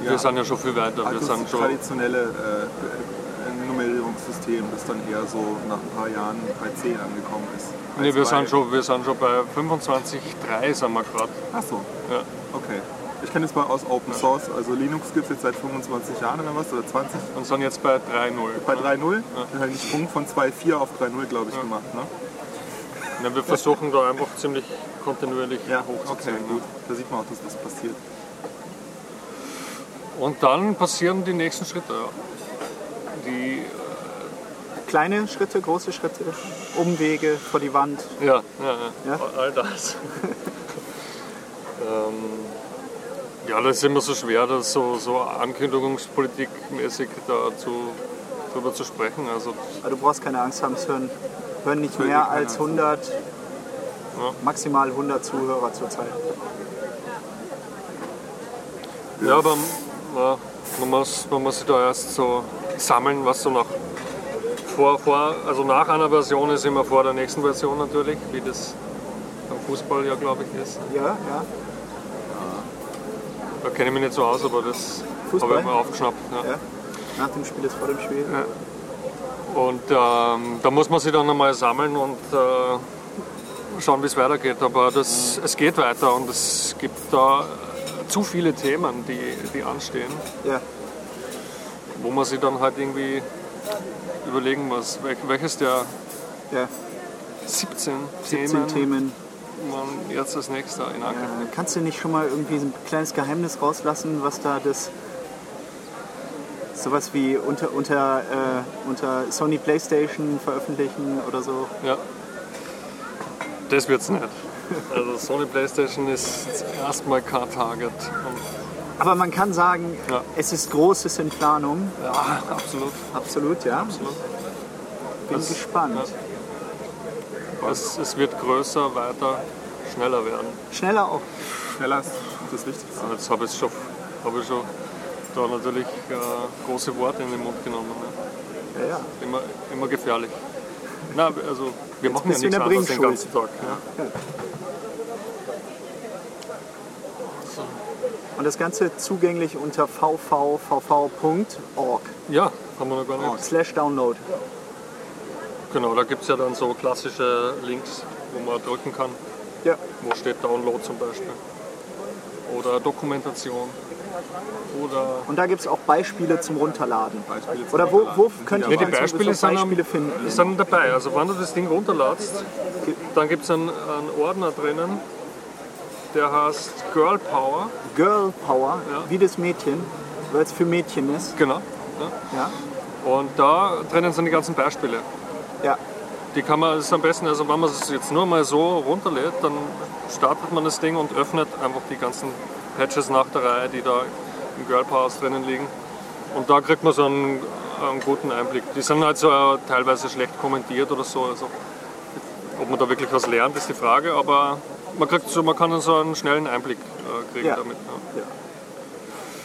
Wir sind ja schon viel weiter. Wir Also sind das schon, traditionelle äh, Nummerierungssystem, das dann eher so nach ein paar Jahren bei 10 angekommen ist. nee, wir bei- sind schon, wir sind schon bei 25.3 sind wir gerade. Ach so, Ja. okay. Ich kenne das mal aus Open Source, also Linux gibt es jetzt seit 25 Jahren oder was, oder 20? Und sind jetzt bei 3.0. Bei 3.0? Wir haben einen Sprung von 2.4 auf 3.0 glaube ich gemacht, ne? Ja, wir versuchen da einfach ziemlich kontinuierlich okay, hochzuziehen. ne? gut. Da sieht man auch, dass das passiert. Und dann passieren die nächsten Schritte. ja. Die, Kleine Schritte, große Schritte, Umwege vor die Wand. ja, ja, Ja? ja. all das. (laughs) ähm, ja, das ist immer so schwer, das so, so ankündigungspolitikmäßig dazu drüber zu sprechen. Also Aber du brauchst keine Angst haben, es hören, hören nicht mehr als keiner 100, maximal 100 Zuhörer zurzeit. Ja, aber ja, man, muss, man muss sich da erst so sammeln, was so nach vor, vor, also nach einer Version ist immer vor der nächsten Version natürlich, wie das beim Fußball ja glaube ich ist. Ja, ja. Da kenne ich mich nicht so aus, aber das habe ich mal aufgeschnappt. Ja. ja. Nach dem Spiel ist vor dem Spiel. Und ähm, da muss man sich dann einmal sammeln und äh, schauen, wie es weitergeht. Aber das, es geht weiter und es gibt da zu viele Themen, die, die anstehen. Ja. Wo man sich dann halt irgendwie überlegen muss, wel- welches der ja. 17, 17 Themen, Themen. man jetzt als nächster in Angriff Ja. nimmt. Kannst du nicht schon mal irgendwie ein kleines Geheimnis rauslassen, was da das sowas wie unter, unter, äh, unter Sony Playstation veröffentlichen oder so? Ja. Das wird's nicht. Also Sony Playstation ist erstmal kein Target. Und, Aber man kann sagen, Ja. es ist Großes in Planung. ja, absolut. Absolut, ja. absolut. Bin Das- gespannt. Es, es wird größer, weiter, schneller werden. Schneller auch. Schneller ist das Wichtigste. Und Jetzt habe ich schon, habe ich schon da natürlich äh, große Worte in den Mund genommen. Ne? Ja, ja. Immer, immer gefährlich. Na, also wir machen ja nichts der anderes den ganzen Tag. Ja. Und das Ganze zugänglich unter vvvv.org ja, haben wir noch gar nicht. slash download. Genau, da gibt es ja dann so klassische Links, wo man drücken kann. Ja. Wo steht Download zum Beispiel. Oder Dokumentation. Oder Und da gibt es auch Beispiele zum Runterladen. Beispiele zum Oder wo, wo Ja, man die Beispiele sind, Beispiele finden? sind dabei. Also wenn du das Ding runterladst, dann gibt es einen, einen Ordner drinnen, der heißt Girl Power. Girl Power, Ja. wie das Mädchen, weil es für Mädchen ist. Genau. Ja. Ja. Und da drinnen sind die ganzen Beispiele. Ja. Die kann man, ist am besten, also wenn man es jetzt nur mal so runterlädt, dann startet man das Ding und öffnet einfach die ganzen Patches nach der Reihe, die da im Girl Powers drinnen liegen. Und da kriegt man so einen, einen guten Einblick. Die sind halt so äh, teilweise schlecht kommentiert oder so. Also, ob man da wirklich was lernt, ist die Frage, aber man, kriegt so, man kann dann so einen schnellen Einblick äh, kriegen Ja. damit. Ja.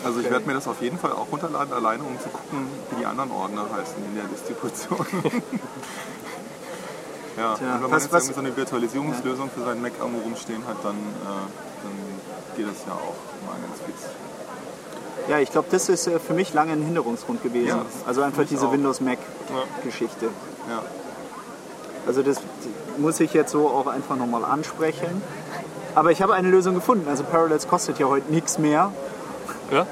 Also ich werde mir das auf jeden Fall auch runterladen, alleine um zu gucken, wie die anderen Ordner heißen in der Distribution. (laughs) ja, Tja, und wenn man was- jetzt was- irgendwie so eine Virtualisierungslösung für seinen Mac irgendwo rumstehen hat, dann, äh, dann geht das ja auch mal ganz fix. Ja, ich glaube, das ist äh, für mich lange ein Hinderungsgrund gewesen. Ja, also einfach diese. Windows-Mac-Geschichte. Ja. Also das muss ich jetzt so auch einfach nochmal ansprechen. Aber ich habe eine Lösung gefunden. Also Parallels kostet ja heute nichts mehr. Ja?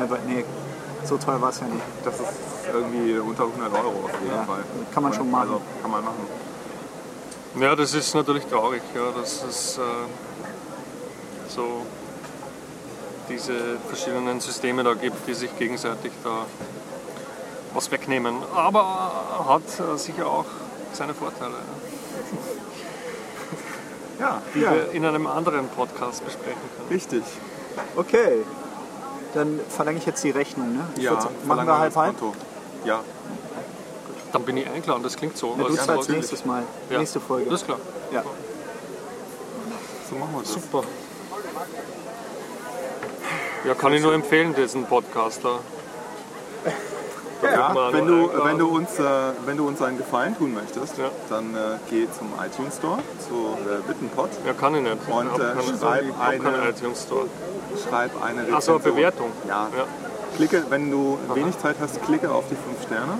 Aber nee, so teuer war es ja nicht. Das ist irgendwie unter 100 Euro auf jeden Ja, Fall. kann man schon machen. Also kann man machen. Ja, das ist natürlich traurig, ja, dass es äh, so diese verschiedenen Systeme da gibt, die sich gegenseitig da was wegnehmen. Aber hat äh, sicher auch seine Vorteile, Ja, (laughs) die Ja. wir in einem anderen Podcast besprechen können. richtig. Okay. Dann verlange ich jetzt die Rechnung, ne? Ich Ja, machen wir halb halb. Konto. Ja, Dann bin ich eingeladen, das klingt so. Ja, du zahlst nächstes Mal. Ja. Nächste Folge. Das ist klar. Ja. so machen wir das. Super. Ja, kann ich nur empfehlen, diesen Podcast da. Ja, wenn du, wenn, du uns, äh, wenn du uns einen Gefallen tun möchtest, Ja. dann äh, geh zum iTunes Store, zu äh, Bittenpot, Ja, kann ich nicht. Und, äh, schreib keinen eine- iTunes Store. schreib eine Rezension. Bewertung. Ja. Ja. Klicke, wenn du wenig Zeit hast, klicke auf die 5 Sterne.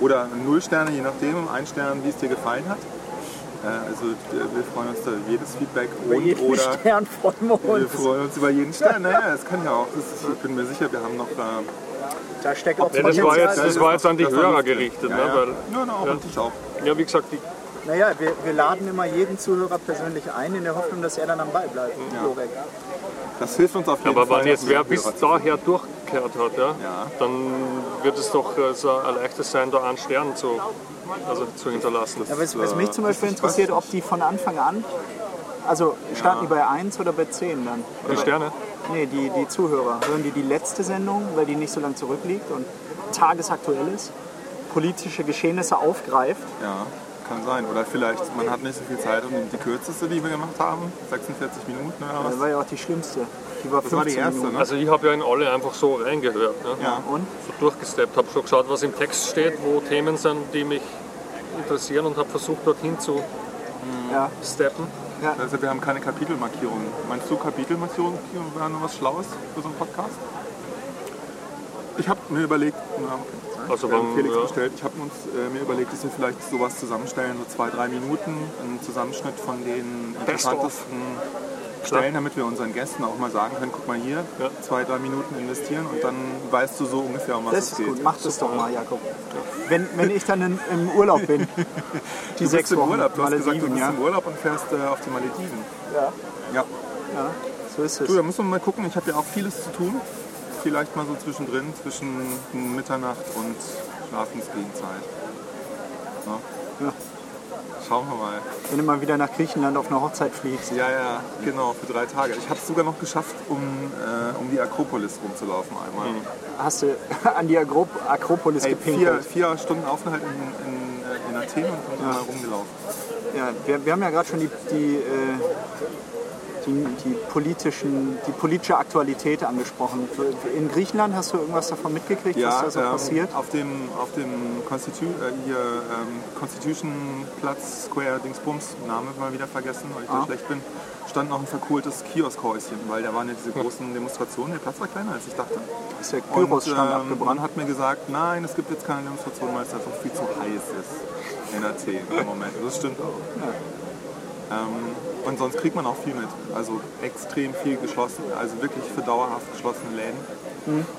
Oder 0 Sterne, je nachdem, ein Stern, wie es dir gefallen hat. Äh, also wir freuen uns da über jedes Feedback und jedem oder Stern freuen wir wir uns. freuen uns über jeden Stern. Naja, das kann ja auch. Das ist, ich bin mir sicher, wir haben noch äh, Da steckt auch Ja, das war jetzt, das war jetzt an die Hörer gerichtet. Ja, Ne? ja. Weil, ja, na, auch Ja. an dich auch. ja, wie gesagt, die, Naja, wir, wir laden immer jeden Zuhörer persönlich ein, in der Hoffnung, dass er dann am Ball bleibt. Korrekt. Das hilft uns auf jeden aber Fall. wenn jetzt wer bis daher durchgekehrt hat, ja, Ja. dann wird es doch äh, so ein leichtes sein, da einen Stern zu, also zu hinterlassen. Ja, was, was äh, mich zum Beispiel interessiert, ob die von Anfang an, also starten die bei 1 oder bei 10 dann? Die Sterne? Nee, die, die Zuhörer. Hören die die letzte Sendung, weil die nicht so lange zurückliegt und tagesaktuell ist, politische Geschehnisse aufgreift? Ja, kann sein. Oder vielleicht, man hat nicht so viel Zeit und nimmt die kürzeste, die wir gemacht haben, 46 Minuten oder Das was. war ja auch die schlimmste. Die war Das war die 15 erste, Minuten. ne? Also ich habe ja in alle einfach so reingehört. Ne? Ja. Und? So durchgesteppt, habe schon geschaut, was im Text steht, wo Themen sind, die mich interessieren und habe versucht, dorthin zu Ja. steppen. Also wir haben keine Kapitelmarkierungen. Meinst du Kapitelmarkierungen wären noch was Schlaues für so einen Podcast? Ich habe mir überlegt, na, okay, Also wir haben Felix ja. bestellt, ich habe uns äh, mir überlegt, dass wir vielleicht sowas zusammenstellen, so zwei, drei Minuten, einen Zusammenschnitt von den Best of. Stellen, damit wir unseren Gästen auch mal sagen können, guck mal hier, Ja. zwei, drei Minuten investieren und dann weißt du so ungefähr, um was Das es ist geht. gut, mach das doch mal, Jakob. Wenn, wenn ich dann in, im Urlaub bin, (laughs) die Du bist sechs im Wochen, Urlaub, du hast gesagt, du bist ja. im Urlaub und fährst äh, auf die Malediven. ja. Ja. Ja, so ist es. Du, da müssen wir mal gucken. Ich habe ja auch vieles zu tun. Vielleicht mal so zwischendrin, zwischen Mitternacht und Schlafensgehenzeit. Ja. Ja. Schauen wir mal. Wenn du mal wieder nach Griechenland auf eine Hochzeit fliegst. Ja, ja, genau, für drei Tage. Ich habe es sogar noch geschafft, um, äh, um die Akropolis rumzulaufen einmal. Hast du (laughs) an die Agrop Akropolis Hey, vier, gepinkelt? vier Stunden Aufenthalt in, in, äh, in Athen und bin mal rumgelaufen. Ja, wir, wir haben ja gerade schon die, die, äh, die, die, politischen, die politische Aktualität angesprochen. In Griechenland hast du irgendwas davon mitgekriegt, was da so ähm, passiert? Auf dem, auf dem Constitu äh, hier, ähm, Constitution Platz Square Dingsbums, Name mal wieder vergessen, weil ich Ah. da schlecht bin, stand noch ein verkohltes Kioskhäuschen, weil da waren ja diese großen Demonstrationen, der Platz war kleiner als ich dachte. Ist der Und Gyros-Stand ähm, man hat mir gesagt, nein, es gibt jetzt keine Demonstration, weil es einfach viel zu heiß ist in Athen im Moment. Das stimmt auch. Ähm, und sonst kriegt man auch viel mit. Also extrem viel geschlossen, also wirklich für dauerhaft geschlossene Läden.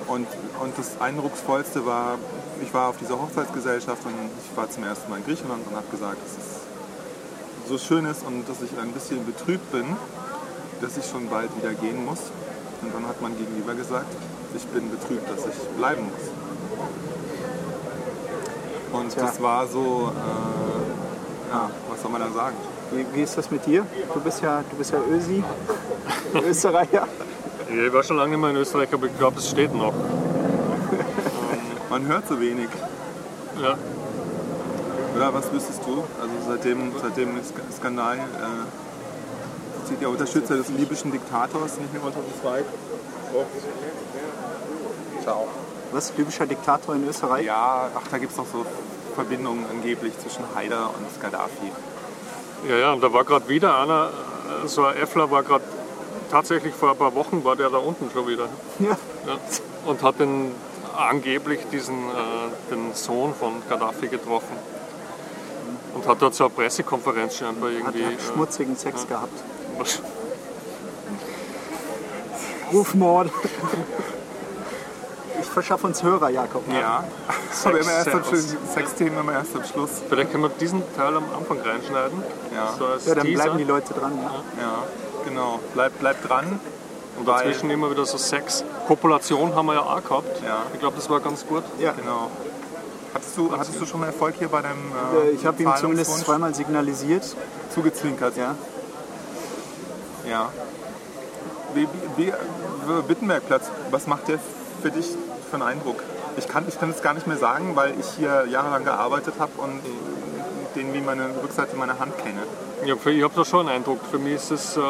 Und, und das Eindrucksvollste war, ich war auf dieser Hochzeitsgesellschaft und ich war zum ersten Mal in Griechenland und habe gesagt, dass es so schön ist und dass ich ein bisschen betrübt bin, dass ich schon bald wieder gehen muss. Und dann hat man gegenüber gesagt, ich bin betrübt, dass ich bleiben muss. Und Tja. das war so, äh, ja, was soll man da sagen? Wie, wie ist das mit dir? Du bist ja, du bist ja Ösi, (laughs) Österreicher. Ich war schon lange nicht mehr in Österreich, aber ich glaube, es steht noch. (laughs) Man hört so wenig. Ja. Oder was wüsstest du? Also seitdem, seitdem dem Sk- Skandal äh, zieht der Unterstützer des libyschen Diktators nicht mehr unter das Weib. Ciao. Was? Libyscher Diktator in Österreich? Ja, ach, da gibt es noch so Verbindungen angeblich zwischen Haider und Gaddafi. Ja, ja, und da war gerade wieder einer, äh, so ein Äffler war gerade, tatsächlich vor ein paar Wochen war der da unten schon wieder. Ja. Ja. Und hat den, angeblich diesen, äh, den Sohn von Gaddafi getroffen. Und hat dort so eine Pressekonferenz scheinbar Hat, irgendwie. hat schmutzigen Sex gehabt. äh, Rufmord. Ich verschaffe uns Hörer, Jakob. Ja, (laughs) aber immer erst am Sex. Schluss, Sexthemen immer erst am Schluss. Vielleicht können wir diesen Teil am Anfang reinschneiden. Ja, So Ja, dann Teaser. bleiben die Leute dran. Ja. ja genau. Bleibt bleib dran. Und dazwischen immer wieder so Sex. Kopulation haben wir ja auch gehabt. Ja. Ich glaube, das war ganz gut. Ja. Genau. Hattest du, hattest du schon mal Erfolg hier bei deinem Äh, äh, Ich habe ihm zumindest zweimal signalisiert. zugezwinkert? Ja. Ja. Wie, wie, wie, Wittenbergplatz, was macht der für dich für einen Eindruck? Ich kann, ich kann es gar nicht mehr sagen, weil ich hier jahrelang gearbeitet habe und den wie meine Rückseite meiner Hand kenne. Ja, für- ich habe da schon einen Eindruck. Für mich ist es äh,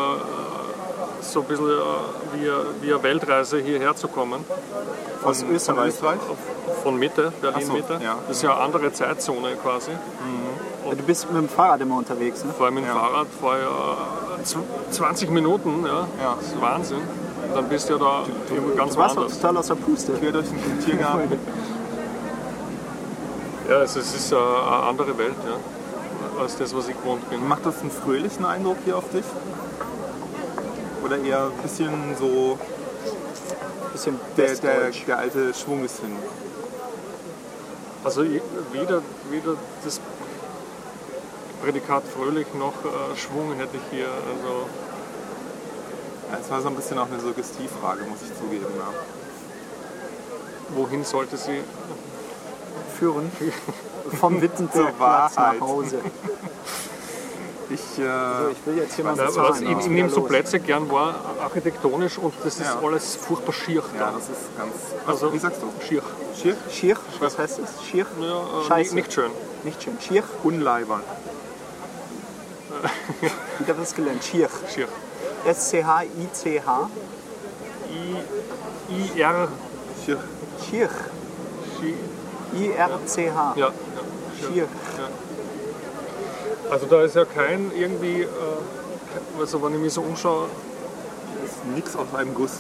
so ein bisschen äh, wie, eine- wie eine Weltreise hierher zu kommen. Aus Von- Österreich. Von? Von Mitte, Berlin Ach so, Mitte. ja. Das ist ja eine andere Zeitzone quasi. Du bist mit dem Fahrrad immer unterwegs, ne? Vor allem mit dem Fahrrad vor ja, zw- 20 Minuten, ja. Ja. Das ist Wahnsinn. Und dann bist du ja da irgendwo ganz Du warst woanders. total aus der Puste. Quer durch den Tiergarten. (laughs) Ja, es ist, es ist äh, eine andere Welt, ja. Als das, was ich gewohnt bin. Macht das einen fröhlichen Eindruck hier auf dich? Oder eher ein bisschen so, Bisschen der, der, der alte Schwung ist hin? Also weder, weder das Prädikat fröhlich noch äh, Schwung hätte ich hier. Also Es war so ein bisschen auch eine Suggestivfrage, muss ich zugeben. Ja. wohin sollte sie? führen. (laughs) Vom Wittenbergplatz Zur Wahrheit. nach Hause. Ich, äh, ich will jetzt hier mal bezahlen. was ich, ich Was nehme so? Plätze gern wahr, architektonisch und das ist Ja. alles furchtbar schier ja, da. das ist ganz. Also- wie sagst du? Schier. Schier? Schier, was heißt das? Schier? Ja, äh, Scheiße. Nicht schön. Nicht schön. Schier? Unleibern. Wieder was gelernt. Schier. Schier. S-C-H-I-C-H. I, IR. Schier. Schier. Schi- I-R-C-H. Ja. Schier. Also da ist ja kein irgendwie, äh, also wenn ich mich so umschaue, Ist nix aus einem Guss.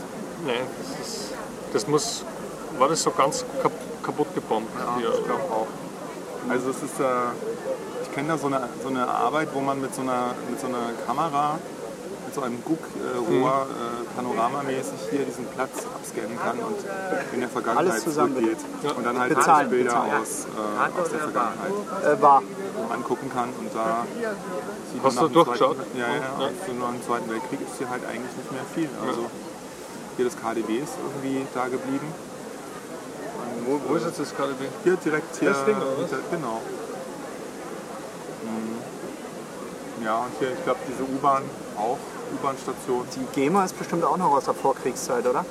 nein, das, ist, das muss, war das so ganz kap kaputt gebombt hier. Ich glaube auch. Also es ist, äh, ich kenne da so eine, so eine Arbeit, wo man mit so einer, mit so einer Kamera, so einem Guckrohr äh, panoramamäßig hier diesen Platz abscannen kann und in der Vergangenheit Alles zusammen, zurückgeht. Und dann halt Bezahlen, Bilder bezahlen. aus, äh, aus der Vergangenheit Äh, war. angucken kann und da sieht Hast man du durchgeschaut? Zweiten, ja, ja, ja. Nach dem Zweiten Weltkrieg ist hier halt eigentlich nicht mehr viel. Also hier das KDW ist irgendwie da geblieben. Wo, wo ist jetzt das KDW? Hier direkt hier. Das Ding, oder was? hinter- Genau. Mhm. Ja, und hier, ich glaube, diese U-Bahn auch, U-Bahn-Station. Die GEMA ist bestimmt auch noch aus der Vorkriegszeit, oder?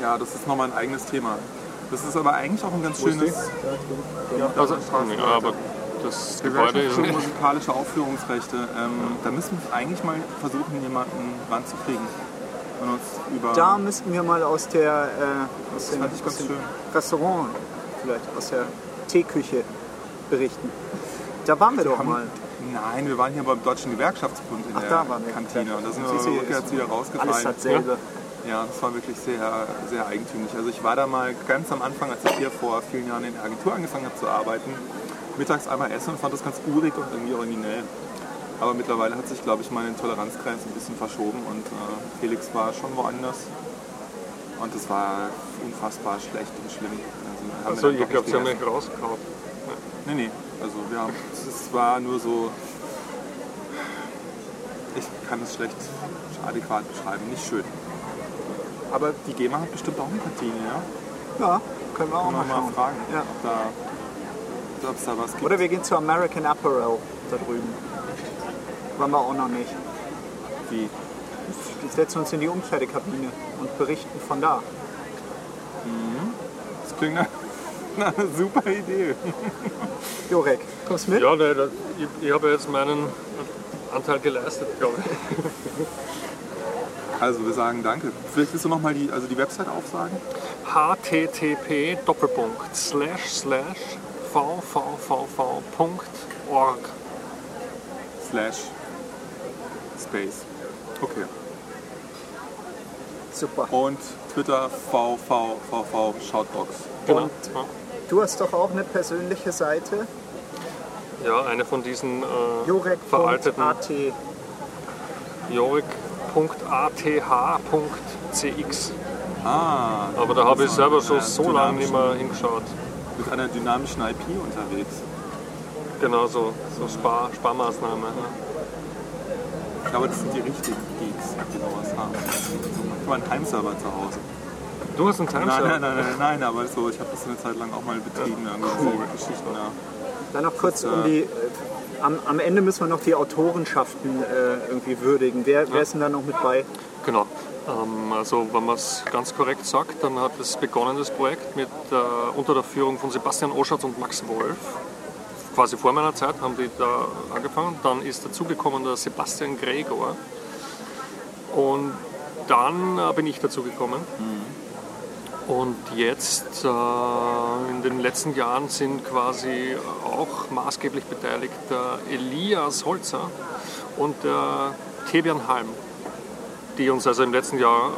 Ja, das ist nochmal ein eigenes Thema. Das ist aber eigentlich auch ein ganz schönes. Ja, Also, ja, aber Das Gebäude ist für musikalische Aufführungsrechte. Ähm, da müssen wir eigentlich mal versuchen, jemanden ranzukriegen. Und uns über. Da müssten wir mal aus der äh, aus dem, aus dem schön. Restaurant, vielleicht aus der Teeküche berichten. Da waren wir doch haben- mal. Nein, wir waren hier beim Deutschen Gewerkschaftsbund in Ach, der. Kantine. Und da sind wir rückwärts wieder rausgefallen. Alles dasselbe. Ja, das war wirklich sehr, sehr eigentümlich. Also ich war da mal ganz am Anfang, als ich hier vor vielen Jahren in der Agentur angefangen habe zu arbeiten, mittags einmal essen und fand das ganz urig und irgendwie originell. Aber mittlerweile hat sich, glaube ich, meine Toleranzgrenze ein bisschen verschoben und äh, Felix war schon woanders. Und es war unfassbar schlecht und schlimm. Also, Also doch glaube, nicht sie haben mich rausgehauen. Nee, nee. Also wir haben, es war nur so, ich kann es schlecht adäquat beschreiben, nicht schön. Aber die GEMA hat bestimmt auch eine Kantine, ja? Ja, können wir auch Können mal wir mal schauen. fragen, Ja. ob da, ob es da was gibt. Oder wir gehen zu American Apparel da drüben. Waren wir auch noch nicht. Wie? Wir setzen uns in die Umkleidekabine und berichten von da. Das klingt nach, einer super Idee. (laughs) Jorek, kommst mit? Ja, nee, das, ich, ich habe jetzt meinen Anteil geleistet, glaube ich. (laughs) Also wir sagen danke. Vielleicht willst du nochmal die, also die Website aufsagen? http Doppelpunkt slash slash vvvv.org. Slash Space. Okay. Super. Und Twitter vvvv Shoutbox. Genau. Und du hast doch auch eine persönliche Seite. Ja, eine von diesen äh, veralteten Jorek.at. jorik.ath.cx. Ah, Aber da habe ich selber schon so lange nicht mehr hingeschaut. mit einer dynamischen IP unterwegs. Genau so, so Spar, Sparmaßnahme. Ne? Aber das sind die richtigen Geeks, die sowas haben. Ich habe einen Heimserver zu Hause. Du hast einen Nein, Timeshare? nein, nein, nein, nein, aber so, ich habe das eine Zeit lang auch mal betrieben, irgendwie diese Geschichten da. Dann noch kurz Das, um äh, die. Äh, am, am Ende müssen wir noch die Autorenschaften äh, irgendwie würdigen. Wer, wer ist denn da noch mit bei? Genau. Ähm, also wenn man es ganz korrekt sagt, dann hat es begonnen, das Projekt, mit, äh, unter der Führung von Sebastian Oschatz und Max Wolf. Quasi vor meiner Zeit haben die da angefangen. Dann ist dazugekommen der Sebastian Gregor. Und dann äh, bin ich dazugekommen. Und jetzt, äh, in den letzten Jahren, sind quasi auch maßgeblich beteiligt der Elias Holzer und der Tebian Halm, die uns also im letzten Jahr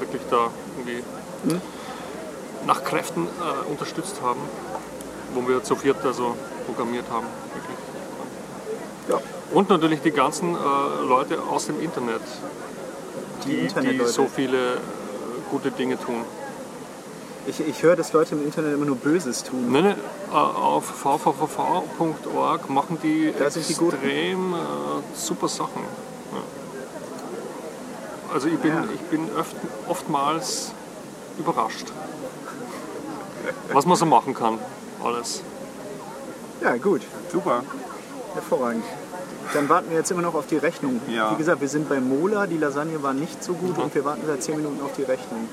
wirklich da irgendwie nach Kräften äh, unterstützt haben, wo wir zu viert also programmiert haben. Ja. Und natürlich die ganzen äh, Leute aus dem Internet, Die die, die so viele äh, gute Dinge tun. Ich, ich höre, dass Leute im Internet immer nur Böses tun. Nein, nein, äh, auf vvvv.org machen die Da sind die extrem äh, super Sachen. Ja. Also ich bin, Ja. ich bin öft, oftmals überrascht, was man so machen kann. Alles. Ja, gut. Super. Hervorragend. Dann warten wir jetzt immer noch auf die Rechnung. Ja. Wie gesagt, wir sind bei Mola, die Lasagne war nicht so gut und wir warten seit 10 Minuten auf die Rechnung.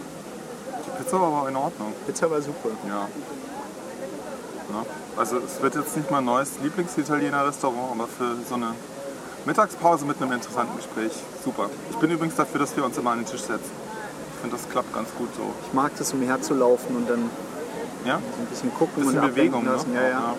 Pizza war aber in Ordnung. Pizza war super. Ja. Na, also es wird jetzt nicht mein neues Lieblings-Italiener-Restaurant, aber für so eine Mittagspause mit einem interessanten Gespräch super. Ich bin übrigens dafür, dass wir uns immer an den Tisch setzen. Ich finde, das klappt ganz gut so. Ich mag das, umher zu laufen und dann Ja? so ein bisschen gucken Bisschen und Bewegung, ne? Ja, ja.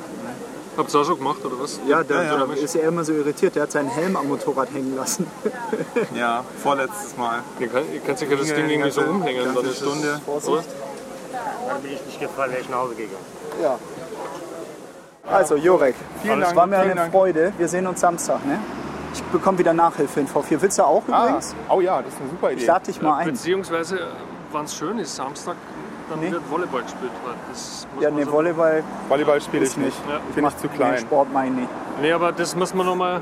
Habt ihr auch schon gemacht oder was? Ja, da, Ja, ja. ist er immer so irritiert. Der hat seinen Helm am Motorrad hängen lassen. (laughs) Ja, vorletztes Mal. Ihr könnt, ihr könnt sich ja das Ding irgendwie so umhängen. Dann ist Stunde. Es, oder? Dann bin ich nicht gefallen, wäre ich nach Hause gegangen. Ja. Also, Jorek, Vielen es Dank, war mir vielen eine Dank. Freude. Wir sehen uns Samstag, ne? Ich bekomme wieder Nachhilfe in V4. Willst du auch Ah, übrigens? oh ja, das ist eine super Idee. Ich lade dich mal ein. Beziehungsweise, wenn es schön ist, Samstag, dann Nee. wird Volleyball gespielt. Das muss Ja, man nee, so- Volleyball Volleyball spiele ich nicht. Ja. Bin ich zu Nee, klein. Sport meine ich nicht. Nee, aber das muss man nochmal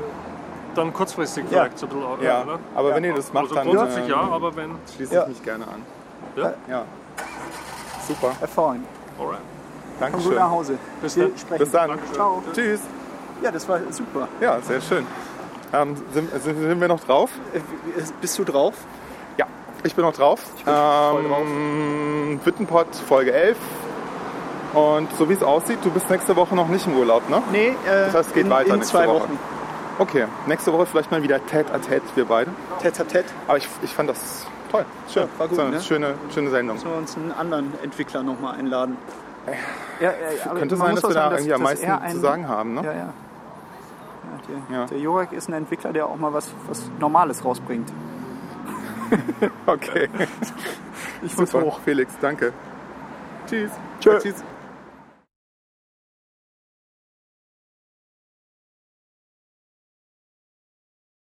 dann kurzfristig Ja. vielleicht so ein bisschen Ja, oder? aber wenn ihr das macht, Also dann grundsätzlich ähm, ja, aber wenn. schließe Ja. ich mich gerne an. Ja? Ja. Super. Hervorragend. Alright. Komm gut Dankeschön. nach Hause. Bis Wir dann. sprechen. Bis dann. Ciao. Tschüss. Ja, das war super. Ja, sehr schön. Ähm, sind, sind, wir noch drauf? Äh, Bist du drauf? Ja, ich bin noch drauf. bin voll ähm, Wittenpott Folge 11. Und so wie es aussieht, du bist nächste Woche noch nicht im Urlaub, ne? Nee, äh, Das heißt, es geht in, weiter in nächste zwei Woche. Wochen. Okay, nächste Woche vielleicht mal wieder Tête à Tête, wir beide. Tête à Tête. Aber ich, ich fand das toll. Schön. war gut, so eine ne? schöne, schöne Sendung. Müssen wir uns einen anderen Entwickler nochmal einladen. Ja, ja, ja, Könnte sein, dass wir da irgendwie am meisten ein- zu sagen haben, ne? Ja, ja. ja, der, Ja. der Jorak ist ein Entwickler, der auch mal was, was Normales rausbringt. Okay. Ich muss Super. hoch. Felix, danke. Tschüss. Tschüss.